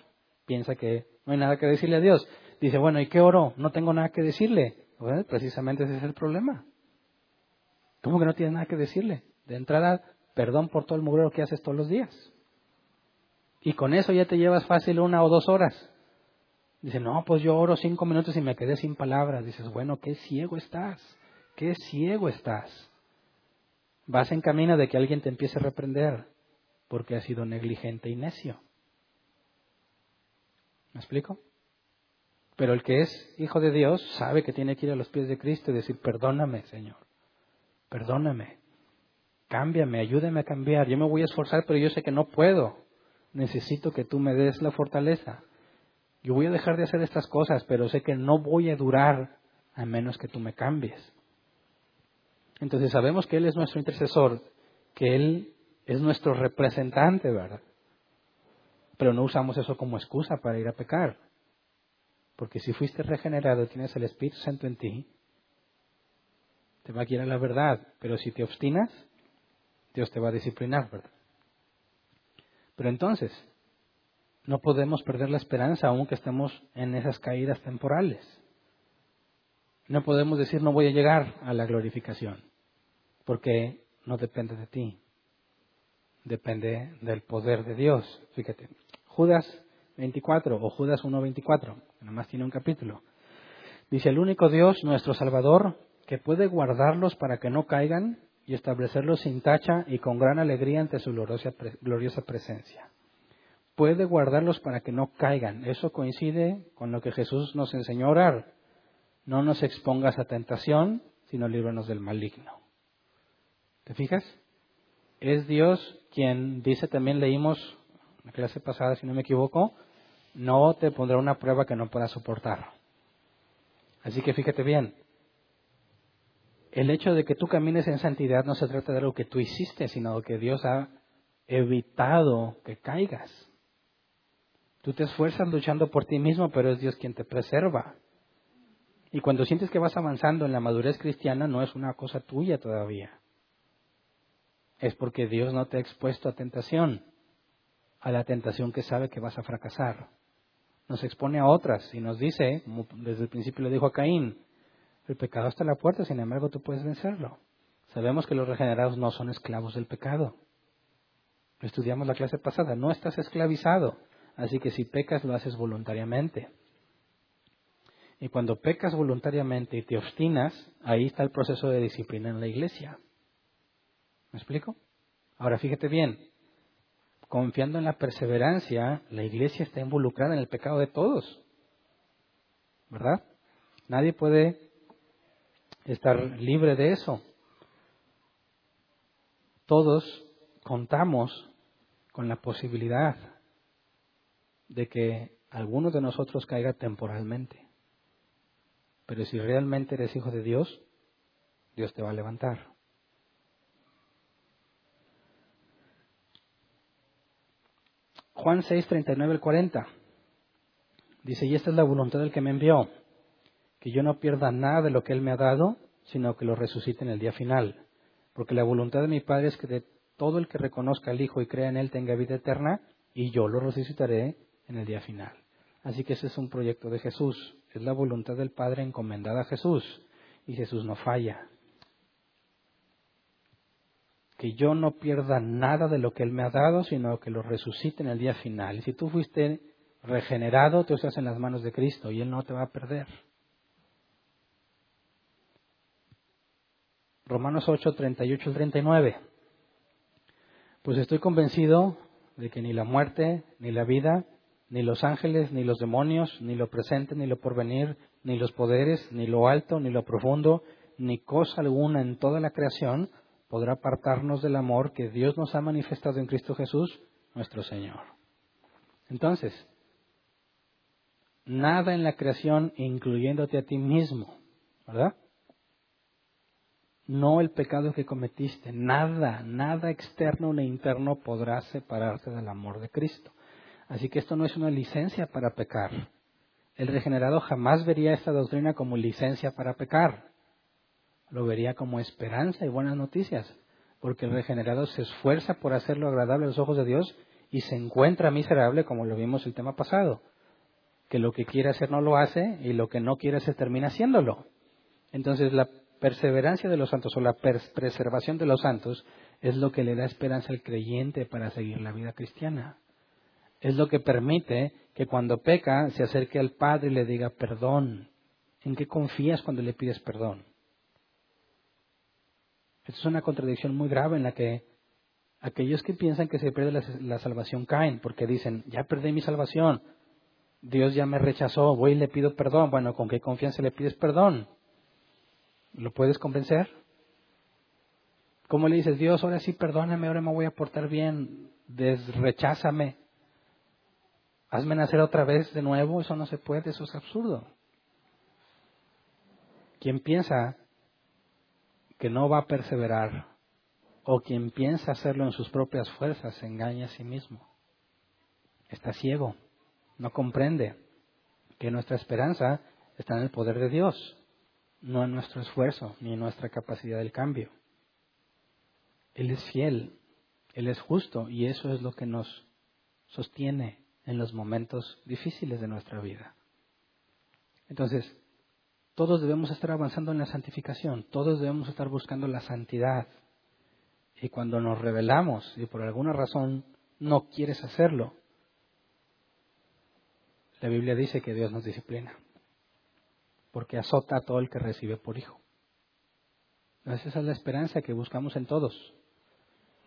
piensa que no hay nada que decirle a Dios. Dice, bueno, ¿y qué oro? No tengo nada que decirle precisamente ese es el problema. ¿Cómo que no tienes nada que decirle? De entrada, perdón por todo el mugrero que haces todos los días. Y con eso ya te llevas fácil una o dos horas. Dice, no, pues yo oro cinco minutos y me quedé sin palabras. Dices, bueno, qué ciego estás, qué ciego estás. Vas en camino de que alguien te empiece a reprender porque has sido negligente y necio. ¿Me explico? Pero el que es hijo de Dios sabe que tiene que ir a los pies de Cristo y decir, perdóname, Señor, perdóname, cámbiame, ayúdame a cambiar. Yo me voy a esforzar, pero yo sé que no puedo. Necesito que tú me des la fortaleza. Yo voy a dejar de hacer estas cosas, pero sé que no voy a durar a menos que tú me cambies. Entonces sabemos que Él es nuestro intercesor, que Él es nuestro representante, ¿verdad? Pero no usamos eso como excusa para ir a pecar. Porque si fuiste regenerado tienes el Espíritu Santo en ti, te va a guiar a la verdad. Pero si te obstinas, Dios te va a disciplinar, ¿verdad? Pero entonces, no podemos perder la esperanza aunque estemos en esas caídas temporales. No podemos decir no voy a llegar a la glorificación, porque no depende de ti, depende del poder de Dios. Fíjate, Judas 24 o Judas 1.24, que más tiene un capítulo. Dice, el único Dios, nuestro Salvador, que puede guardarlos para que no caigan y establecerlos sin tacha y con gran alegría ante su gloriosa, gloriosa presencia. Puede guardarlos para que no caigan. Eso coincide con lo que Jesús nos enseñó a orar. No nos expongas a tentación, sino líbranos del maligno. ¿Te fijas? Es Dios quien dice, también leímos la clase pasada, si no me equivoco, no te pondrá una prueba que no puedas soportar. Así que fíjate bien, el hecho de que tú camines en santidad no se trata de algo que tú hiciste, sino que Dios ha evitado que caigas. Tú te esfuerzas luchando por ti mismo, pero es Dios quien te preserva. Y cuando sientes que vas avanzando en la madurez cristiana, no es una cosa tuya todavía. Es porque Dios no te ha expuesto a tentación, a la tentación que sabe que vas a fracasar. Nos expone a otras y nos dice, desde el principio le dijo a Caín, el pecado está a la puerta, sin embargo tú puedes vencerlo. Sabemos que los regenerados no son esclavos del pecado. Estudiamos la clase pasada, no estás esclavizado, así que si pecas lo haces voluntariamente. Y cuando pecas voluntariamente y te obstinas, ahí está el proceso de disciplina en la iglesia. ¿Me explico? Ahora fíjate bien, confiando en la perseverancia, la iglesia está involucrada en el pecado de todos. ¿Verdad? Nadie puede estar libre de eso. Todos contamos con la posibilidad de que alguno de nosotros caiga temporalmente. Pero si realmente eres hijo de Dios, Dios te va a levantar. Juan 6, 39 al 40. Dice, y esta es la voluntad del que me envió, que yo no pierda nada de lo que Él me ha dado, sino que lo resucite en el día final. Porque la voluntad de mi Padre es que de todo el que reconozca al Hijo y crea en Él tenga vida eterna, y yo lo resucitaré en el día final. Así que ese es un proyecto de Jesús. Es la voluntad del Padre encomendada a Jesús. Y Jesús no falla. Que yo no pierda nada de lo que Él me ha dado, sino que lo resucite en el día final. Y si tú fuiste regenerado, tú estás en las manos de Cristo y Él no te va a perder. Romanos 8, 38 al 39. Pues estoy convencido de que ni la muerte, ni la vida, ni los ángeles, ni los demonios, ni lo presente, ni lo porvenir, ni los poderes, ni lo alto, ni lo profundo, ni cosa alguna en toda la creación podrá apartarnos del amor que Dios nos ha manifestado en Cristo Jesús, nuestro Señor. Entonces, nada en la creación, incluyéndote a ti mismo, ¿verdad? No el pecado que cometiste, nada, nada externo ni interno podrá separarte del amor de Cristo. Así que esto no es una licencia para pecar. El regenerado jamás vería esta doctrina como licencia para pecar. Lo vería como esperanza y buenas noticias, porque el regenerado se esfuerza por hacerlo agradable a los ojos de Dios y se encuentra miserable, como lo vimos el tema pasado, que lo que quiere hacer no lo hace y lo que no quiere hacer termina haciéndolo. Entonces la perseverancia de los santos o la preservación de los santos es lo que le da esperanza al creyente para seguir la vida cristiana es lo que permite que cuando peca se acerque al Padre y le diga perdón. ¿En qué confías cuando le pides perdón? Esta es una contradicción muy grave en la que aquellos que piensan que se pierde la, salvación caen porque dicen, ya perdí mi salvación, Dios ya me rechazó, voy y le pido perdón. Bueno, ¿con qué confianza le pides perdón? ¿Lo puedes convencer? ¿Cómo le dices, Dios, ahora sí perdóname, ahora me voy a portar bien, desrecházame? hazme nacer otra vez de nuevo, eso no se puede, eso es absurdo. Quien piensa que no va a perseverar o quien piensa hacerlo en sus propias fuerzas se engaña a sí mismo. Está ciego, no comprende que nuestra esperanza está en el poder de Dios, no en nuestro esfuerzo ni en nuestra capacidad del cambio. Él es fiel, Él es justo y eso es lo que nos sostiene en los momentos difíciles de nuestra vida. Entonces, todos debemos estar avanzando en la santificación, todos debemos estar buscando la santidad. Y cuando nos rebelamos y por alguna razón no quieres hacerlo, la Biblia dice que Dios nos disciplina, porque azota a todo el que recibe por hijo. esa es la esperanza que buscamos en todos.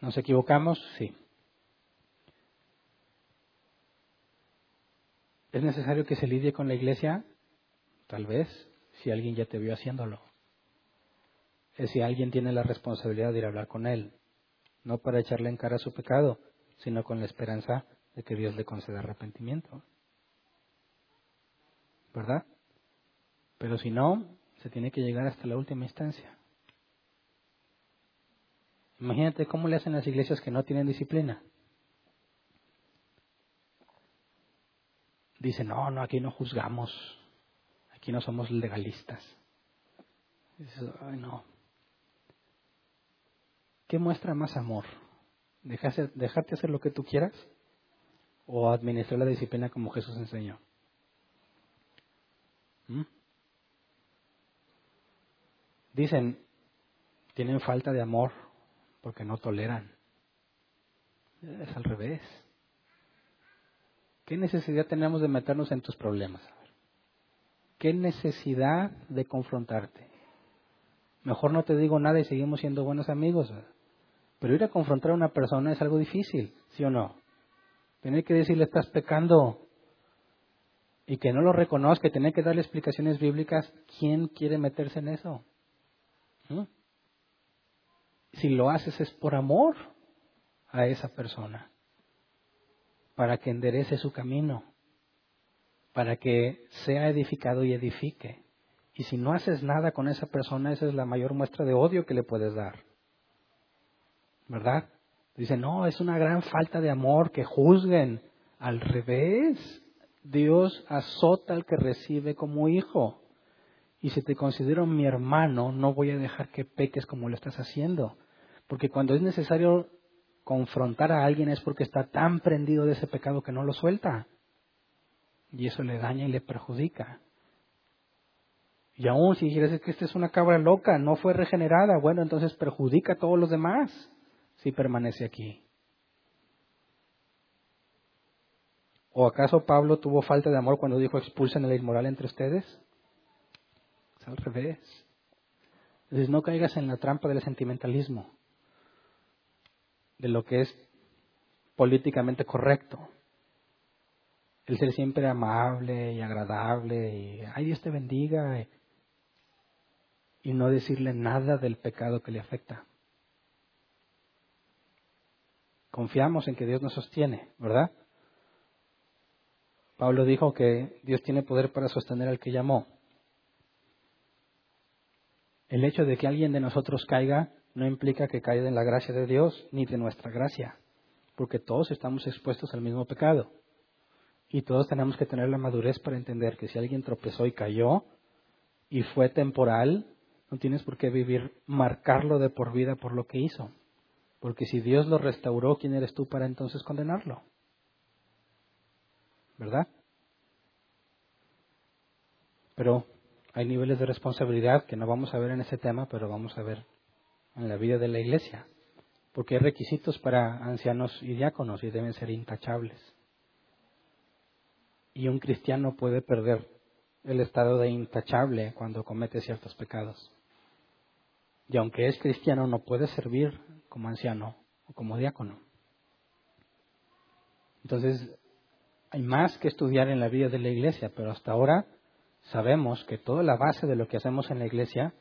¿Nos equivocamos? Sí. ¿Es necesario que se lidie con la iglesia? Tal vez, si alguien ya te vio haciéndolo. Es si alguien tiene la responsabilidad de ir a hablar con él, no para echarle en cara su pecado, sino con la esperanza de que Dios le conceda arrepentimiento. ¿Verdad? Pero si no, se tiene que llegar hasta la última instancia. Imagínate cómo le hacen las iglesias que no tienen disciplina. Dicen, no, no, aquí no juzgamos, aquí no somos legalistas. Ay, no. ¿Qué muestra más amor? ¿Dejarte hacer lo que tú quieras? ¿O administrar la disciplina como Jesús enseñó? ¿Mm? Dicen, tienen falta de amor porque no toleran. Es al revés. ¿Qué necesidad tenemos de meternos en tus problemas? ¿Qué necesidad de confrontarte? Mejor no te digo nada y seguimos siendo buenos amigos. Pero ir a confrontar a una persona es algo difícil, ¿sí o no? Tener que decirle estás pecando y que no lo reconozca, tener que darle explicaciones bíblicas, ¿quién quiere meterse en eso? ¿Mm? Si lo haces es por amor a esa persona, para que enderece su camino, para que sea edificado y edifique. Y si no haces nada con esa persona, esa es la mayor muestra de odio que le puedes dar. ¿Verdad? Dice, no, es una gran falta de amor que juzguen. Al revés, Dios azota al que recibe como hijo. Y si te considero mi hermano, no voy a dejar que peques como lo estás haciendo. Porque cuando es necesario confrontar a alguien es porque está tan prendido de ese pecado que no lo suelta. Y eso le daña y le perjudica. Y aún si quieres que esta es una cabra loca, no fue regenerada, bueno, entonces perjudica a todos los demás si permanece aquí. ¿O acaso Pablo tuvo falta de amor cuando dijo expulsen la inmoral entre ustedes? Es al revés. Entonces no caigas en la trampa del sentimentalismo de lo que es políticamente correcto. El ser siempre amable y agradable y, ay Dios te bendiga, y no decirle nada del pecado que le afecta. Confiamos en que Dios nos sostiene, ¿verdad? Pablo dijo que Dios tiene poder para sostener al que llamó. El hecho de que alguien de nosotros caiga no implica que caiga en la gracia de Dios ni de nuestra gracia, porque todos estamos expuestos al mismo pecado. Y todos tenemos que tener la madurez para entender que si alguien tropezó y cayó y fue temporal, no tienes por qué vivir, marcarlo de por vida por lo que hizo. Porque si Dios lo restauró, ¿quién eres tú para entonces condenarlo? ¿Verdad? Pero hay niveles de responsabilidad que no vamos a ver en ese tema, pero vamos a ver en la vida de la iglesia, porque hay requisitos para ancianos y diáconos y deben ser intachables. Y un cristiano puede perder el estado de intachable cuando comete ciertos pecados. Y aunque es cristiano, no puede servir como anciano o como diácono. Entonces, hay más que estudiar en la vida de la iglesia, pero hasta ahora sabemos que toda la base de lo que hacemos en la iglesia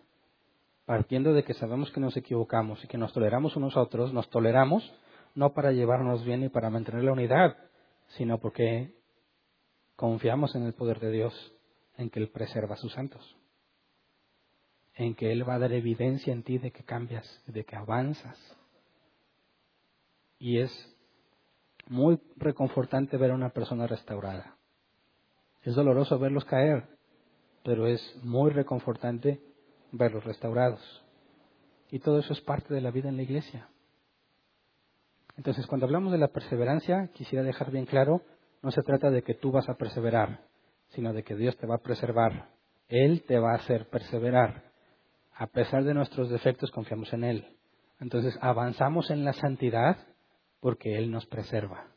partiendo de que sabemos que nos equivocamos y que nos toleramos unos a otros, nos toleramos no para llevarnos bien y para mantener la unidad, sino porque confiamos en el poder de Dios, en que Él preserva a sus santos, en que Él va a dar evidencia en ti de que cambias, de que avanzas. Y es muy reconfortante ver a una persona restaurada. Es doloroso verlos caer, pero es muy reconfortante verlos restaurados. Y todo eso es parte de la vida en la iglesia. Entonces, cuando hablamos de la perseverancia, quisiera dejar bien claro, no se trata de que tú vas a perseverar, sino de que Dios te va a preservar. Él te va a hacer perseverar. A pesar de nuestros defectos, confiamos en Él. Entonces, avanzamos en la santidad porque Él nos preserva.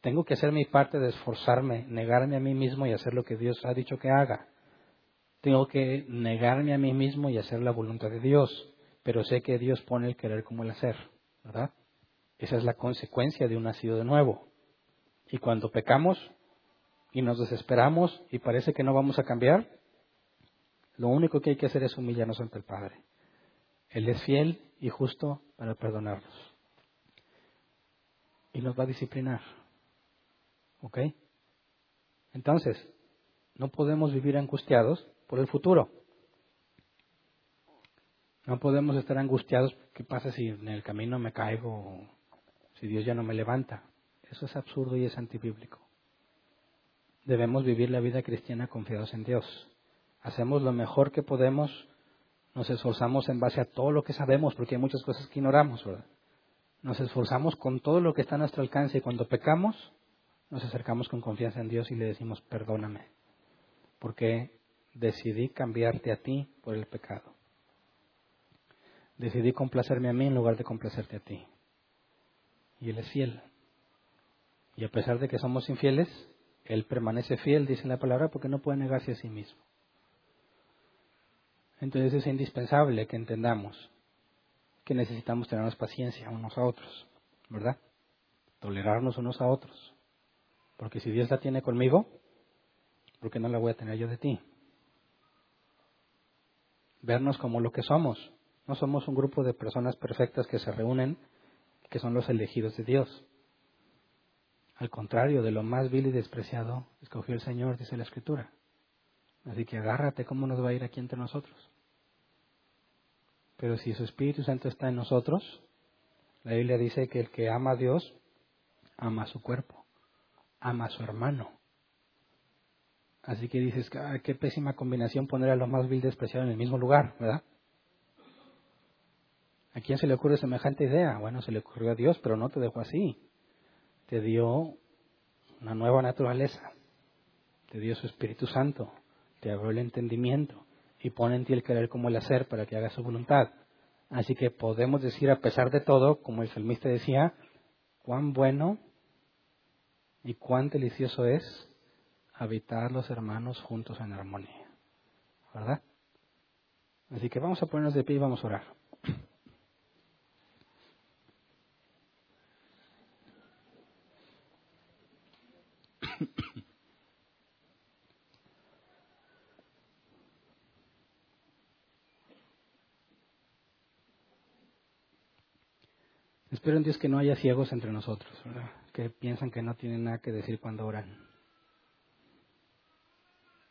Tengo que hacer mi parte de esforzarme, negarme a mí mismo y hacer lo que Dios ha dicho que haga. Tengo que negarme a mí mismo y hacer la voluntad de Dios, pero sé que Dios pone el querer como el hacer, ¿verdad? Esa es la consecuencia de un nacido de nuevo. Y cuando pecamos y nos desesperamos y parece que no vamos a cambiar, lo único que hay que hacer es humillarnos ante el Padre. Él es fiel y justo para perdonarnos. Y nos va a disciplinar. ¿Ok? Entonces, no podemos vivir angustiados por el futuro. No podemos estar angustiados, ¿qué pasa si en el camino me caigo? Si Dios ya no me levanta. Eso es absurdo y es antibíblico. Debemos vivir la vida cristiana confiados en Dios. Hacemos lo mejor que podemos, nos esforzamos en base a todo lo que sabemos, porque hay muchas cosas que ignoramos, ¿verdad? Nos esforzamos con todo lo que está a nuestro alcance y cuando pecamos, nos acercamos con confianza en Dios y le decimos, perdóname, porque decidí cambiarte a ti por el pecado. Decidí complacerme a mí en lugar de complacerte a ti. Y Él es fiel. Y a pesar de que somos infieles, Él permanece fiel, dice la palabra, porque no puede negarse a sí mismo. Entonces es indispensable que entendamos que necesitamos tenernos paciencia unos a otros, ¿verdad? Tolerarnos unos a otros. Porque si Dios la tiene conmigo, ¿por qué no la voy a tener yo de ti? Vernos como lo que somos, no somos un grupo de personas perfectas que se reúnen, que son los elegidos de Dios. Al contrario, de lo más vil y despreciado, escogió el Señor, dice la Escritura. Así que agárrate cómo nos va a ir aquí entre nosotros. Pero si su Espíritu Santo está en nosotros, la Biblia dice que el que ama a Dios, ama a su cuerpo, ama a su hermano. Así que dices, ah, qué pésima combinación poner a lo más vil y despreciado en el mismo lugar, ¿verdad? ¿A quién se le ocurre semejante idea? Bueno, se le ocurrió a Dios, pero no te dejó así. Te dio una nueva naturaleza, te dio su Espíritu Santo, te abrió el entendimiento y pone en ti el querer como el hacer para que hagas su voluntad. Así que podemos decir, a pesar de todo, como el salmista decía, cuán bueno y cuán delicioso es habitar los hermanos juntos en armonía. ¿Verdad? Así que vamos a ponernos de pie y vamos a orar. Espero en Dios que no haya ciegos entre nosotros, que piensan que no tienen nada que decir cuando oran.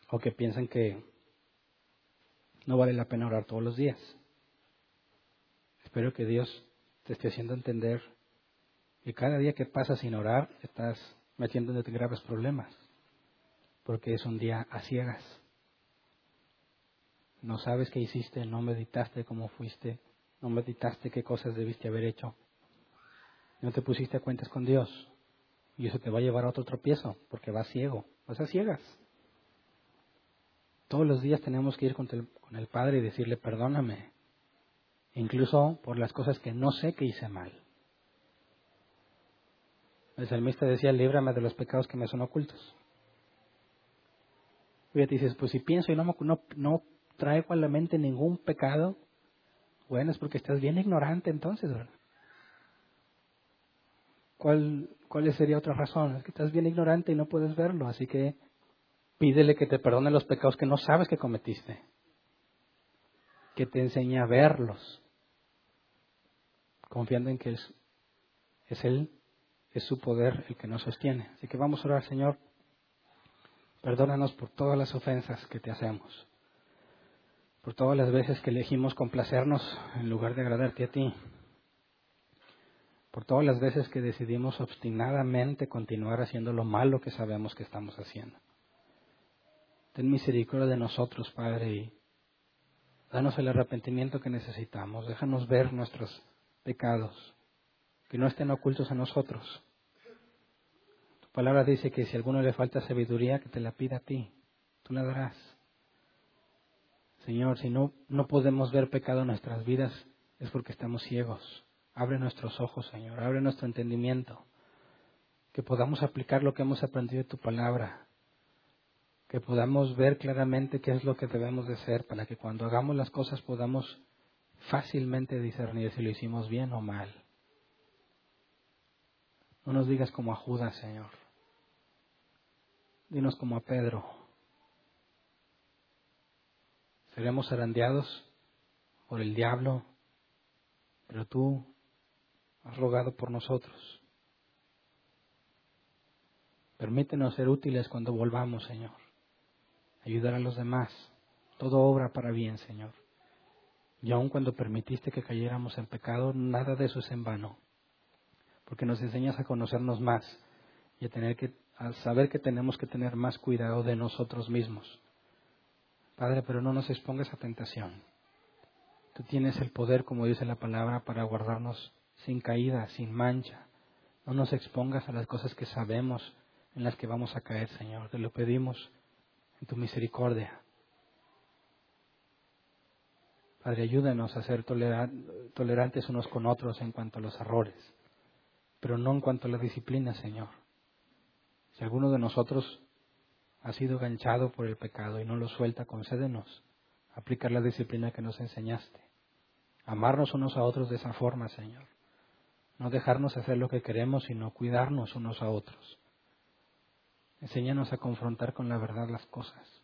O que piensan que no vale la pena orar todos los días. Espero que Dios te esté haciendo entender que cada día que pasa sin orar estás metiéndote en graves problemas, porque es un día a ciegas. No sabes qué hiciste, no meditaste cómo fuiste, no meditaste qué cosas debiste haber hecho no te pusiste a cuentas con Dios. Y eso te va a llevar a otro tropiezo, porque vas ciego, vas a ciegas. Todos los días tenemos que ir con el, con el Padre y decirle, perdóname, incluso por las cosas que no sé que hice mal. El salmista decía, líbrame de los pecados que me son ocultos. Y te dices, pues si pienso y no, no, no traigo a la mente ningún pecado, bueno, es porque estás bien ignorante entonces, ¿verdad? ¿Cuál, ¿Cuál sería otra razón? Es que estás bien ignorante y no puedes verlo, así que pídele que te perdone los pecados que no sabes que cometiste, que te enseñe a verlos, confiando en que es, es Él, es su poder el que nos sostiene. Así que vamos a orar, Señor, perdónanos por todas las ofensas que te hacemos, por todas las veces que elegimos complacernos en lugar de agradarte a ti por todas las veces que decidimos obstinadamente continuar haciendo lo malo que sabemos que estamos haciendo. Ten misericordia de nosotros, Padre, y danos el arrepentimiento que necesitamos. Déjanos ver nuestros pecados, que no estén ocultos a nosotros. Tu palabra dice que si a alguno le falta sabiduría, que te la pida a ti. Tú la darás. Señor, si no, no podemos ver pecado en nuestras vidas, es porque estamos ciegos. Abre nuestros ojos, Señor, abre nuestro entendimiento, que podamos aplicar lo que hemos aprendido de tu palabra, que podamos ver claramente qué es lo que debemos de hacer para que cuando hagamos las cosas podamos fácilmente discernir si lo hicimos bien o mal. No nos digas como a Judas, Señor. Dinos como a Pedro. Seremos arandeados por el diablo, pero tú has rogado por nosotros. Permítenos ser útiles cuando volvamos, Señor. Ayudar a los demás. Todo obra para bien, Señor. Y aun cuando permitiste que cayéramos en pecado, nada de eso es en vano. Porque nos enseñas a conocernos más y a tener que a saber que tenemos que tener más cuidado de nosotros mismos. Padre, pero no nos expongas a tentación. Tú tienes el poder, como dice la palabra, para guardarnos sin caída, sin mancha. No nos expongas a las cosas que sabemos en las que vamos a caer, Señor. Te lo pedimos en tu misericordia. Padre, ayúdanos a ser tolerantes unos con otros en cuanto a los errores, pero no en cuanto a la disciplina, Señor. Si alguno de nosotros ha sido ganchado por el pecado y no lo suelta, concédenos aplicar la disciplina que nos enseñaste. Amarnos unos a otros de esa forma, Señor. No dejarnos hacer lo que queremos, sino cuidarnos unos a otros. Enséñanos a confrontar con la verdad las cosas.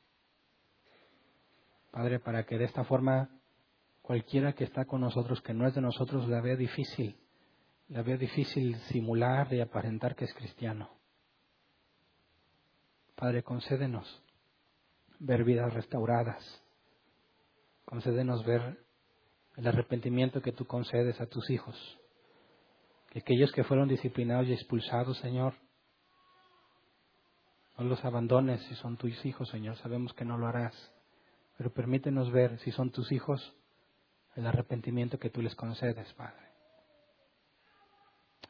Padre, para que de esta forma cualquiera que está con nosotros, que no es de nosotros, la vea difícil, la vea difícil simular y aparentar que es cristiano. Padre, concédenos ver vidas restauradas, concédenos ver el arrepentimiento que tú concedes a tus hijos, que aquellos que fueron disciplinados y expulsados, Señor, no los abandones si son tus hijos, Señor, sabemos que no lo harás, pero permítenos ver si son tus hijos el arrepentimiento que tú les concedes, Padre.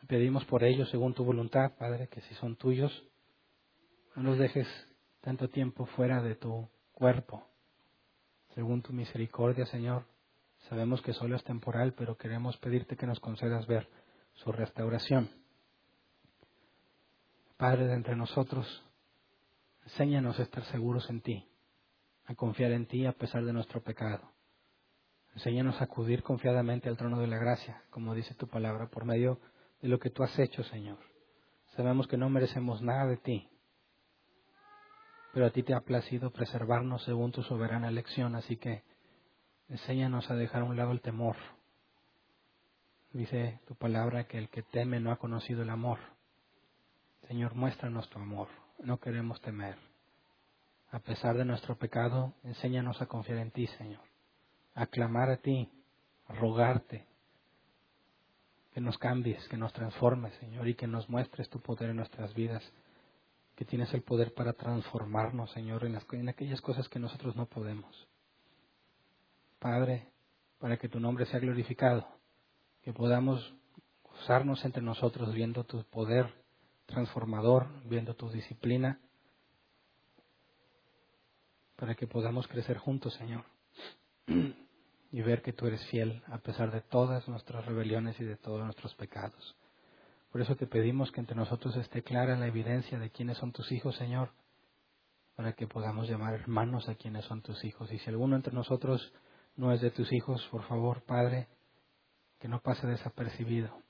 Pedimos por ellos según tu voluntad, Padre, que si son tuyos, no los dejes tanto tiempo fuera de tu cuerpo. Según tu misericordia, Señor, sabemos que solo es temporal, pero queremos pedirte que nos concedas ver su restauración. Padre de entre nosotros, enséñanos a estar seguros en ti, a confiar en ti a pesar de nuestro pecado. Enséñanos a acudir confiadamente al trono de la gracia, como dice tu palabra, por medio de lo que tú has hecho, Señor. Sabemos que no merecemos nada de ti, pero a ti te ha placido preservarnos según tu soberana elección, así que enséñanos a dejar a un lado el temor. Dice tu palabra que el que teme no ha conocido el amor. Señor, muéstranos tu amor, no queremos temer. A pesar de nuestro pecado, enséñanos a confiar en ti, Señor a clamar a ti, a rogarte que nos cambies, que nos transformes, Señor, y que nos muestres tu poder en nuestras vidas, que tienes el poder para transformarnos, Señor, en, las, en aquellas cosas que nosotros no podemos. Padre, para que tu nombre sea glorificado, que podamos gozarnos entre nosotros viendo tu poder transformador, viendo tu disciplina, para que podamos crecer juntos, Señor. y ver que tú eres fiel a pesar de todas nuestras rebeliones y de todos nuestros pecados. Por eso te pedimos que entre nosotros esté clara la evidencia de quiénes son tus hijos, Señor, para que podamos llamar hermanos a quienes son tus hijos. Y si alguno entre nosotros no es de tus hijos, por favor, Padre, que no pase desapercibido.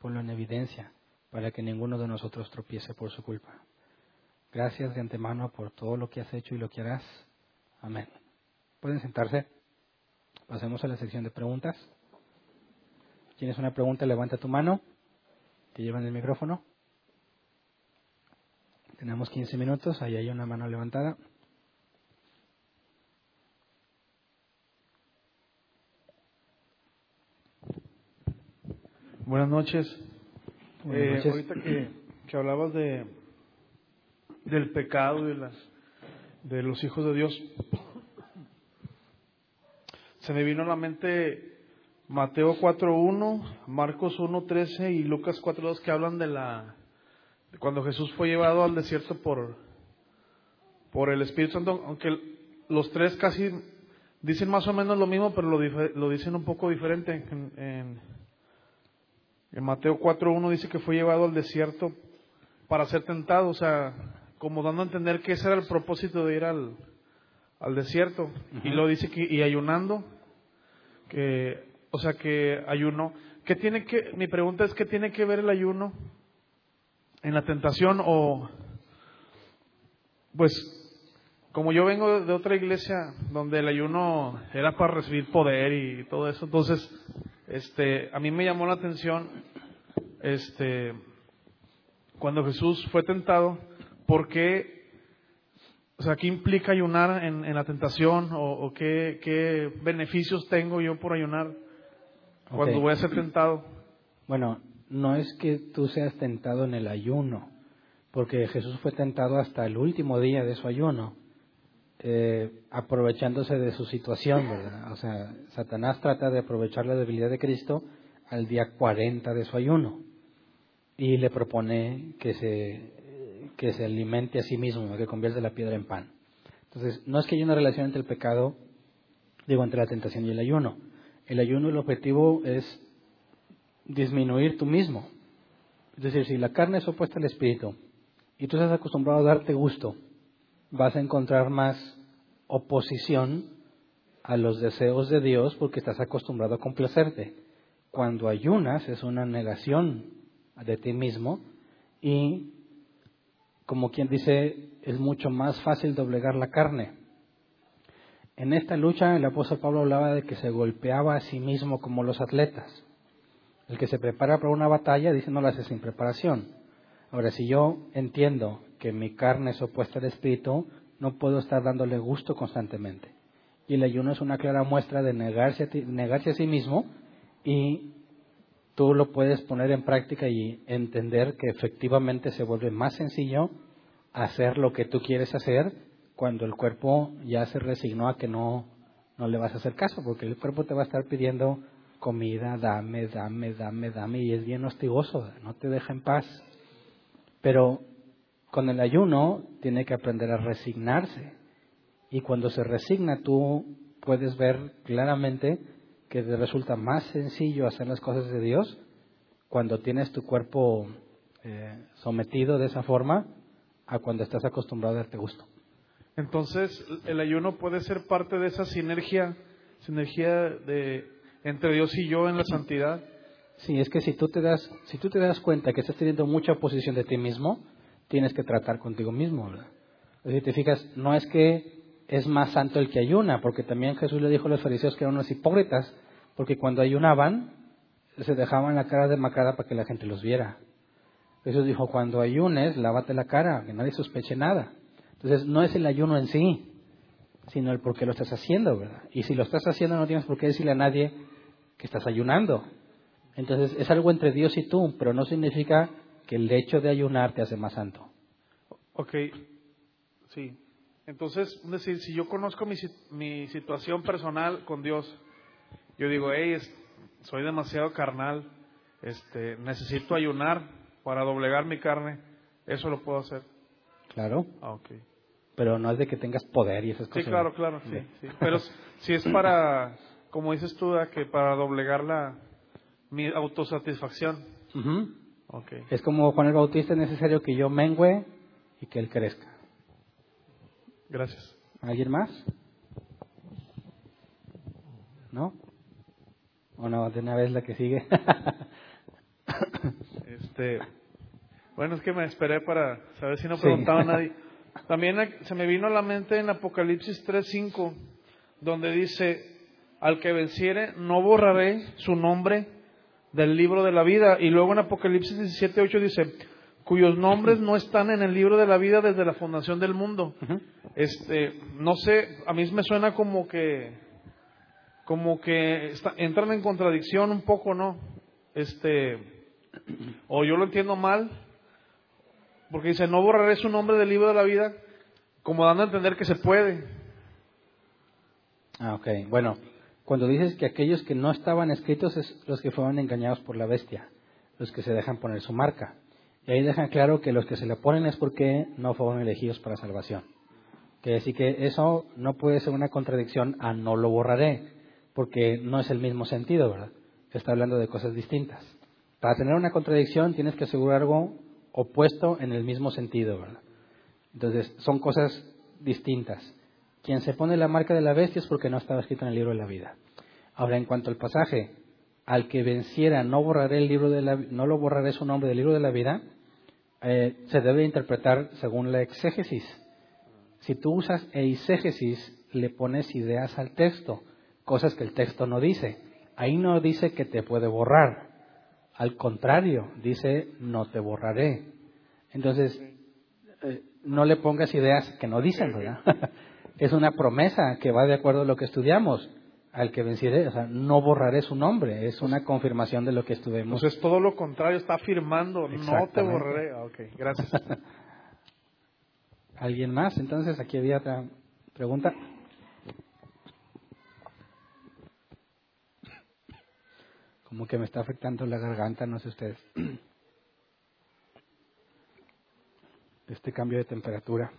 Ponlo en evidencia para que ninguno de nosotros tropiece por su culpa. Gracias de antemano por todo lo que has hecho y lo que harás. Amén. Pueden sentarse. Pasemos a la sección de preguntas. ¿Tienes una pregunta? Levanta tu mano. Te llevan el micrófono. Tenemos 15 minutos. Ahí hay una mano levantada. Buenas noches. Eh, ahorita que, que, hablabas de del pecado de las de los hijos de Dios, se me vino a la mente Mateo 4.1, Marcos 1.13 y Lucas 4.2 que hablan de la cuando Jesús fue llevado al desierto por, por el Espíritu Santo, aunque los tres casi dicen más o menos lo mismo, pero lo, lo dicen un poco diferente. En, en, en Mateo 4.1 dice que fue llevado al desierto para ser tentado, o sea, como dando a entender que ese era el propósito de ir al, al desierto. Y lo dice que, y ayunando, que, o sea, que ayuno. ¿Qué tiene que, mi pregunta es, ¿qué tiene que ver el ayuno en la tentación o, pues, como yo vengo de otra iglesia donde el ayuno era para recibir poder y todo eso, entonces, este, a mí me llamó la atención, este, cuando Jesús fue tentado, porque O sea, ¿qué implica ayunar en, en la tentación? ¿O, o qué, qué, beneficios tengo yo por ayunar cuando Ok. voy a ser tentado? Bueno, no es que tú seas tentado en el ayuno, porque Jesús fue tentado hasta el último día de su ayuno, eh, aprovechándose de su situación, ¿verdad? O sea, Satanás trata de aprovechar la debilidad de Cristo al día 40 de su ayuno y le propone que se, que se alimente a sí mismo, que convierte la piedra en pan. Entonces, no es que haya una relación entre el pecado, digo, entre la tentación y el ayuno. El ayuno, el objetivo es disminuir tú mismo. Es decir, si la carne es opuesta al espíritu y tú estás acostumbrado a darte gusto, vas a encontrar más oposición a los deseos de Dios porque estás acostumbrado a complacerte. Cuando ayunas es una negación de ti mismo y, como quien dice, es mucho más fácil doblegar la carne. En esta lucha el apóstol Pablo hablaba de que se golpeaba a sí mismo como los atletas. El que se prepara para una batalla dice no la hace sin preparación. Ahora, si yo entiendo que mi carne es opuesta al espíritu, no puedo estar dándole gusto constantemente. Y el ayuno es una clara muestra de negarse a, negarse a sí mismo y tú lo puedes poner en práctica y entender que efectivamente se vuelve más sencillo hacer lo que tú quieres hacer cuando el cuerpo ya se resignó a que no, no le vas a hacer caso, porque el cuerpo te va a estar pidiendo comida, dame, dame, dame, dame, y es bien hostigoso, no te deja en paz. Pero con el ayuno tiene que aprender a resignarse. Y cuando se resigna tú puedes ver claramente que te resulta más sencillo hacer las cosas de Dios cuando tienes tu cuerpo eh, sometido de esa forma a cuando estás acostumbrado a darte gusto. Entonces, el ayuno puede ser parte de esa sinergia, sinergia de, entre Dios y yo en la santidad. Sí, es que si tú te das, si tú te das cuenta que estás teniendo mucha oposición de ti mismo, tienes que tratar contigo mismo, ¿verdad? Si te fijas, no es que es más santo el que ayuna, porque también Jesús le dijo a los fariseos que eran unos hipócritas, porque cuando ayunaban se dejaban la cara demacrada para que la gente los viera. Jesús dijo, cuando ayunes, lávate la cara, que nadie sospeche nada. Entonces, no es el ayuno en sí, sino el por qué lo estás haciendo, ¿verdad? Y si lo estás haciendo, no tienes por qué decirle a nadie que estás ayunando. Entonces, es algo entre Dios y tú, pero no significa que el hecho de ayunar te hace más santo. Ok, sí. Entonces, es decir, si yo conozco mi, mi situación personal con Dios, yo digo, hey, soy demasiado carnal, este, necesito ayunar para doblegar mi carne, eso lo puedo hacer. Claro, Ah, ok. pero no es de que tengas poder y esas Sí, cosas. claro, claro, sí, sí. Pero si es para, como dices tú, que para doblegar la, mi autosatisfacción. Ujú. Ok. Es como Juan el Bautista, es necesario que yo mengüe y que él crezca. Gracias. ¿Alguien más? ¿No? ¿O no? De una vez la que sigue. Este, bueno, es que me esperé para saber si no Sí. preguntaba a nadie. También se me vino a la mente en Apocalipsis 3:5, donde dice, al que venciere, no borraré su nombre del libro de la vida. Y luego en Apocalipsis 17:8 dice, cuyos nombres no están en el libro de la vida desde la fundación del mundo. Este, no sé, a mí me suena como que, como que está- entran en contradicción un poco, ¿no? Este, o yo lo entiendo mal, porque dice, no borraré su nombre del libro de la vida, como dando a entender que se puede. Ah, ok. Bueno, cuando dices que aquellos que no estaban escritos es los que fueron engañados por la bestia, los que se dejan poner su marca. Y ahí dejan claro que los que se le ponen es porque no fueron elegidos para salvación. Que así que eso no puede ser una contradicción a no lo borraré, porque no es el mismo sentido, ¿verdad? Está hablando de cosas distintas. Para tener una contradicción tienes que asegurar algo opuesto en el mismo sentido, ¿verdad? Entonces, son cosas distintas. Quien se pone la marca de la bestia es porque no estaba escrito en el libro de la vida. Ahora, en cuanto al pasaje, al que venciera no borraré el libro de la, no lo borraré su nombre del libro de la vida, eh, se debe interpretar según la exégesis. Si tú usas eisegesis, le pones ideas al texto, cosas que el texto no dice. Ahí no dice que te puede borrar. Al contrario, dice no te borraré. Entonces, eh, no le pongas ideas que no dicen, ¿verdad? es una promesa que va de acuerdo a lo que estudiamos. Al que venciré, o sea, no borraré su nombre, es una confirmación de lo que estuvimos. Pues es todo lo contrario, está afirmando, no te borraré. Ok, gracias. ¿Alguien más? Entonces, aquí había otra pregunta. Como que me está afectando la garganta, no sé ustedes. Este cambio de temperatura.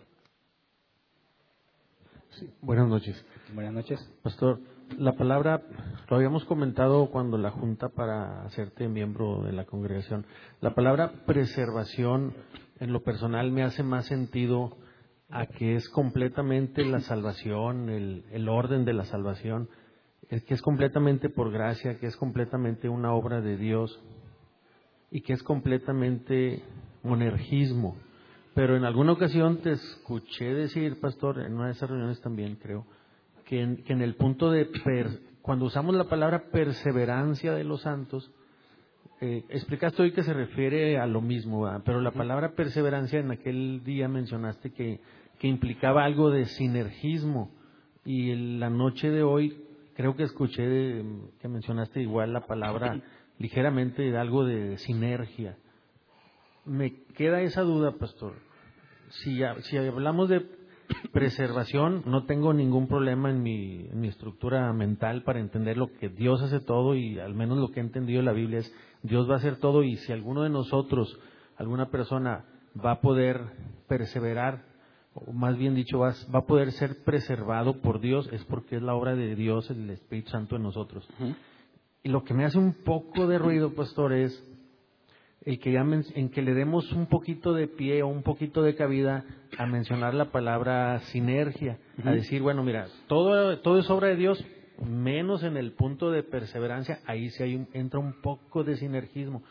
Sí, buenas noches. Buenas noches. Pastor, la palabra, lo habíamos comentado cuando la Junta para hacerte miembro de la congregación, la palabra preservación en lo personal me hace más sentido a que es completamente la salvación, el, el orden de la salvación, que es completamente por gracia, que es completamente una obra de Dios y que es completamente monergismo. Pero en alguna ocasión te escuché decir, pastor, en una de esas reuniones también creo, que en, el punto de, cuando usamos la palabra perseverancia de los santos, eh, explicaste hoy que se refiere a lo mismo, pero la palabra perseverancia en aquel día mencionaste que, que implicaba algo de sinergismo y en la noche de hoy creo que escuché que mencionaste igual la palabra ligeramente algo de sinergia. Me queda esa duda, pastor. Si, si hablamos de preservación, no tengo ningún problema en mi, en mi estructura mental para entender lo que Dios hace todo y al menos lo que he entendido en la Biblia es Dios va a hacer todo y si alguno de nosotros, alguna persona va a poder perseverar o más bien dicho, va, va, a poder ser preservado por Dios, es porque es la obra de Dios, el Espíritu Santo en nosotros. Y lo que me hace un poco de ruido, pastor, es el que en que le demos un poquito de pie o un poquito de cabida a mencionar la palabra sinergia, a decir, bueno, mira, todo, todo es obra de Dios, menos en el punto de perseverancia, ahí sí hay entra un poco de sinergismo.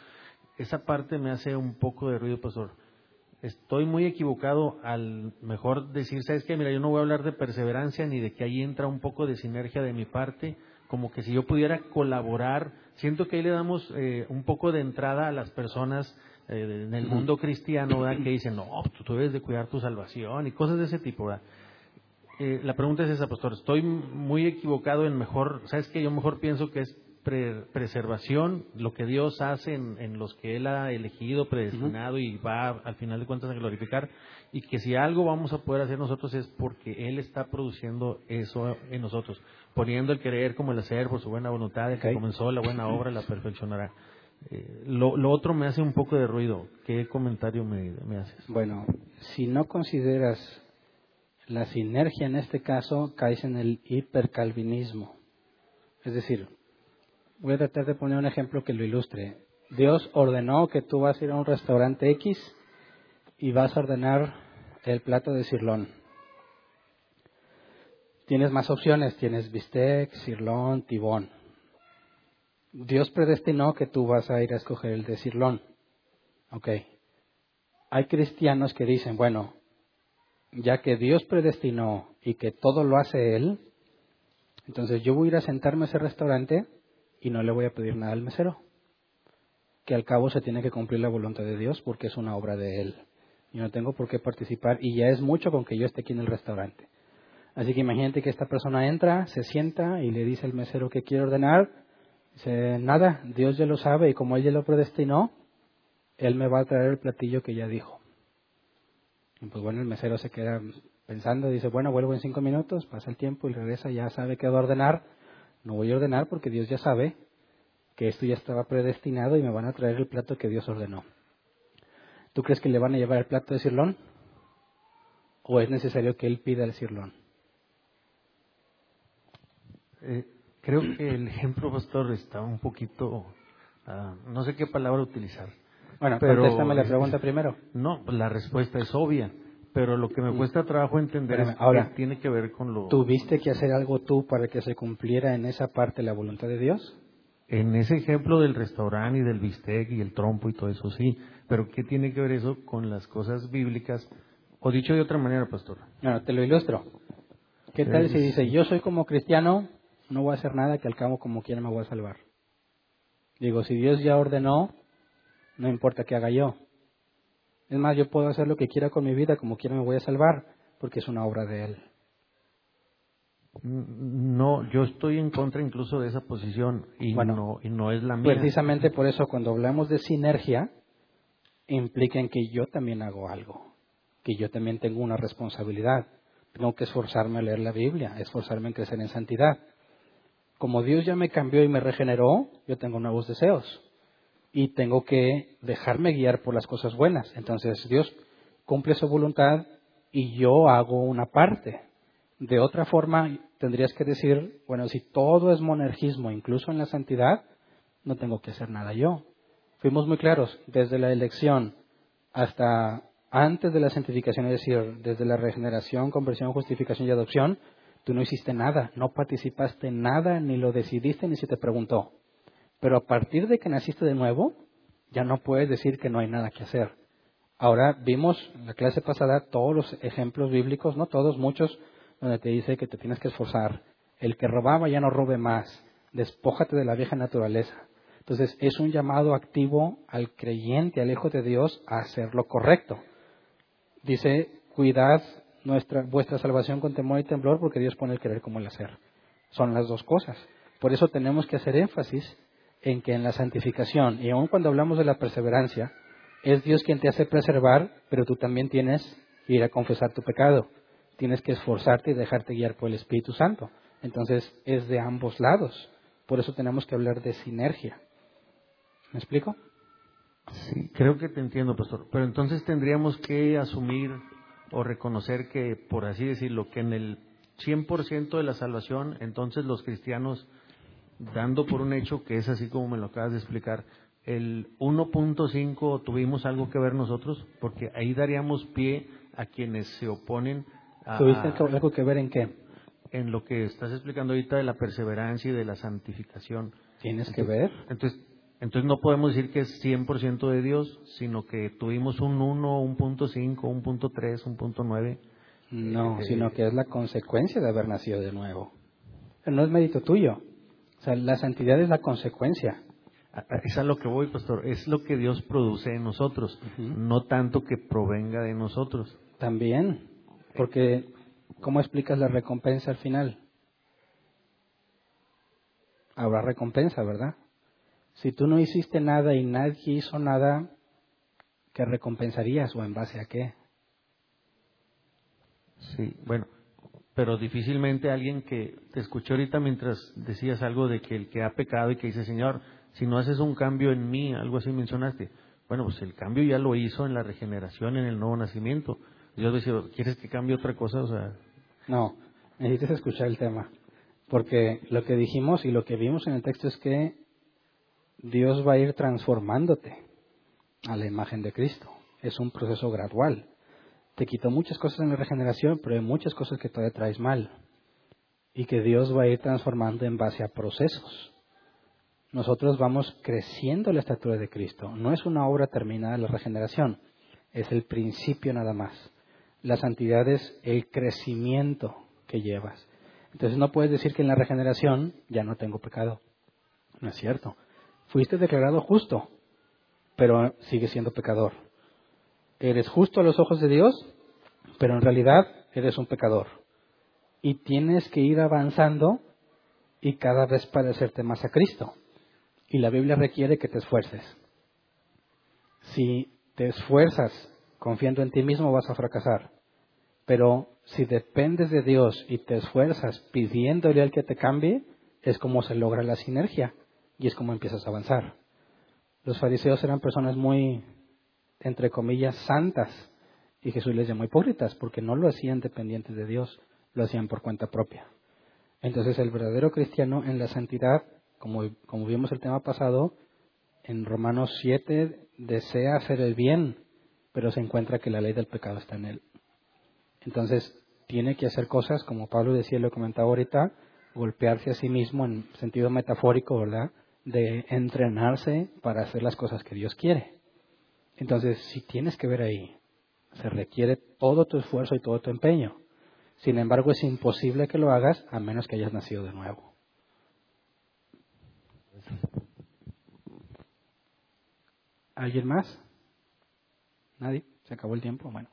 Esa parte me hace un poco de ruido, pastor estoy muy equivocado al mejor decir, ¿sabes qué? Mira, yo no voy a hablar de perseverancia ni de que ahí entra un poco de sinergia de mi parte, como que si yo pudiera colaborar, siento que ahí le damos eh, un poco de entrada a las personas eh, en el mundo cristiano, ¿verdad? Que dicen, no, pues tú debes de cuidar tu salvación y cosas de ese tipo, ¿verdad? Eh, la pregunta es esa, pastor, estoy muy equivocado en mejor, ¿sabes qué? Yo mejor pienso que es preservación, lo que Dios hace en, los que Él ha elegido, predestinado y va al final de cuentas a glorificar, y que si algo vamos a poder hacer nosotros es porque Él está produciendo eso en nosotros, poniendo el querer como el hacer por su buena voluntad, el que comenzó la buena obra la perfeccionará. Eh, lo, otro me hace un poco de ruido. ¿Qué comentario me, me haces? Bueno, si no consideras la sinergia en este caso, caes en el hipercalvinismo. Es decir, Voy a tratar de poner un ejemplo que lo ilustre. Dios ordenó que tú vas a ir a un restaurante X y vas a ordenar el plato de sirlón. Tienes más opciones, tienes bistec, sirlón, tibón. Dios predestinó que tú vas a ir a escoger el de sirlón. Ok. Hay cristianos que dicen, bueno, ya que Dios predestinó y que todo lo hace Él, entonces yo voy a ir a sentarme a ese restaurante y no le voy a pedir nada al mesero. Que al cabo se tiene que cumplir la voluntad de Dios porque es una obra de Él. Yo no tengo por qué participar y ya es mucho con que yo esté aquí en el restaurante. Así que imagínate que esta persona entra, se sienta y le dice al mesero que quiere ordenar. Dice, nada, Dios ya lo sabe y como Él ya lo predestinó, Él me va a traer el platillo que ya dijo. Y pues bueno, el mesero se queda pensando, dice, bueno, vuelvo en cinco minutos, pasa el tiempo y regresa, ya sabe qué va a ordenar no voy a ordenar porque Dios ya sabe que esto ya estaba predestinado y me van a traer el plato que Dios ordenó. ¿Tú crees que le van a llevar el plato de cirlón? ¿O es necesario que él pida el cirlón? Eh, creo que el ejemplo, pastor, está un poquito. Ah, no sé qué palabra utilizar. Bueno, pero, contéstame la pregunta primero. No, la respuesta es obvia pero lo que me cuesta trabajo entender es ahora, que tiene que ver con lo... ¿Tuviste que hacer algo tú para que se cumpliera en esa parte la voluntad de Dios? En ese ejemplo del restaurante y del bistec y el trompo y todo eso, sí. Pero ¿qué tiene que ver eso con las cosas bíblicas? O dicho de otra manera, pastor. No, te lo ilustro. ¿Qué tal si dice, yo soy como cristiano, no voy a hacer nada, que al cabo como quiera me voy a salvar? Digo, si Dios ya ordenó, no importa qué haga yo. Es más, yo puedo hacer lo que quiera con mi vida, como quiera me voy a salvar, porque es una obra de Él. No, yo estoy en contra incluso de esa posición y, no, y no es la mía. Precisamente por eso cuando hablamos de sinergia, implica en que yo también hago algo, que yo también tengo una responsabilidad. Tengo que esforzarme a leer la Biblia, esforzarme en crecer en santidad. Como Dios ya me cambió y me regeneró, yo tengo nuevos deseos y tengo que dejarme guiar por las cosas buenas. Entonces Dios cumple su voluntad y yo hago una parte. De otra forma, tendrías que decir, bueno, si todo es monergismo, incluso en la santidad, no tengo que hacer nada yo. Fuimos muy claros, desde la elección hasta antes de la santificación, es decir, desde la regeneración, conversión, justificación y adopción, tú no hiciste nada, no participaste en nada, ni lo decidiste, ni se te preguntó. Pero a partir de que naciste de nuevo, ya no puedes decir que no hay nada que hacer. Ahora vimos en la clase pasada todos los ejemplos bíblicos, no todos, muchos, donde te dice que te tienes que esforzar. El que robaba ya no robe más. Despójate de la vieja naturaleza. Entonces es un llamado activo al creyente, al hijo de Dios, a hacer lo correcto. Dice, cuidad nuestra, vuestra salvación con temor y temblor porque Dios pone el querer como el hacer. Son las dos cosas. Por eso tenemos que hacer énfasis en que en la santificación, y aun cuando hablamos de la perseverancia, es Dios quien te hace preservar, pero tú también tienes que ir a confesar tu pecado tienes que esforzarte y dejarte guiar por el Espíritu Santo. Entonces es de ambos lados. Por eso tenemos que hablar de sinergia. ¿Me explico? Sí, creo que te entiendo, pastor. Pero entonces tendríamos que asumir o reconocer que, por así decirlo, que en el 100% de la salvación, entonces los cristianos, dando por un hecho que es así como me lo acabas de explicar, el 1.5 tuvimos algo que ver nosotros, porque ahí daríamos pie a quienes se oponen ¿Tuviste algo que ver en qué? En lo que estás explicando ahorita de la perseverancia y de la santificación. ¿Tienes que ver? Entonces, entonces no podemos decir que es 100% de Dios, sino que tuvimos un 1, un punto 5, un punto 3, un punto 9. No, eh, sino que es la consecuencia de haber nacido de nuevo. no es mérito tuyo. O sea, la santidad es la consecuencia. Es a lo que voy, pastor. Es lo que Dios produce en nosotros, no tanto que provenga de nosotros. También, porque, ¿cómo explicas la recompensa al final? Habrá recompensa, ¿verdad? Si tú no hiciste nada y nadie hizo nada, ¿qué recompensarías o en base a qué? Sí, bueno, pero difícilmente alguien que te escuchó ahorita mientras decías algo de que el que ha pecado y que dice, Señor, si no haces un cambio en mí, algo así mencionaste. Bueno, pues el cambio ya lo hizo en la regeneración, en el nuevo nacimiento. Dios decía, ¿quieres que cambie otra cosa? O sea... No, necesitas escuchar el tema. Porque lo que dijimos y lo que vimos en el texto es que Dios va a ir transformándote a la imagen de Cristo. Es un proceso gradual. Te quitó muchas cosas en la regeneración, pero hay muchas cosas que todavía traes mal. Y que Dios va a ir transformando en base a procesos. Nosotros vamos creciendo la estatura de Cristo. No es una obra terminada la regeneración, es el principio nada más la santidad es el crecimiento que llevas. Entonces no puedes decir que en la regeneración ya no tengo pecado. No es cierto. Fuiste declarado justo, pero sigues siendo pecador. Eres justo a los ojos de Dios, pero en realidad eres un pecador. Y tienes que ir avanzando y cada vez parecerte más a Cristo. Y la Biblia requiere que te esfuerces. Si te esfuerzas confiando en ti mismo vas a fracasar. Pero si dependes de Dios y te esfuerzas pidiéndole al que te cambie, es como se logra la sinergia y es como empiezas a avanzar. Los fariseos eran personas muy, entre comillas, santas y Jesús les llamó hipócritas porque no lo hacían dependientes de Dios, lo hacían por cuenta propia. Entonces el verdadero cristiano en la santidad, como, como vimos el tema pasado, en Romanos 7 desea hacer el bien, pero se encuentra que la ley del pecado está en él. Entonces, tiene que hacer cosas, como Pablo decía, lo comentaba ahorita, golpearse a sí mismo en sentido metafórico, ¿verdad? De entrenarse para hacer las cosas que Dios quiere. Entonces, si tienes que ver ahí, se requiere todo tu esfuerzo y todo tu empeño. Sin embargo, es imposible que lo hagas a menos que hayas nacido de nuevo. ¿Alguien más? ¿Nadie? se acabó el tiempo. Bueno.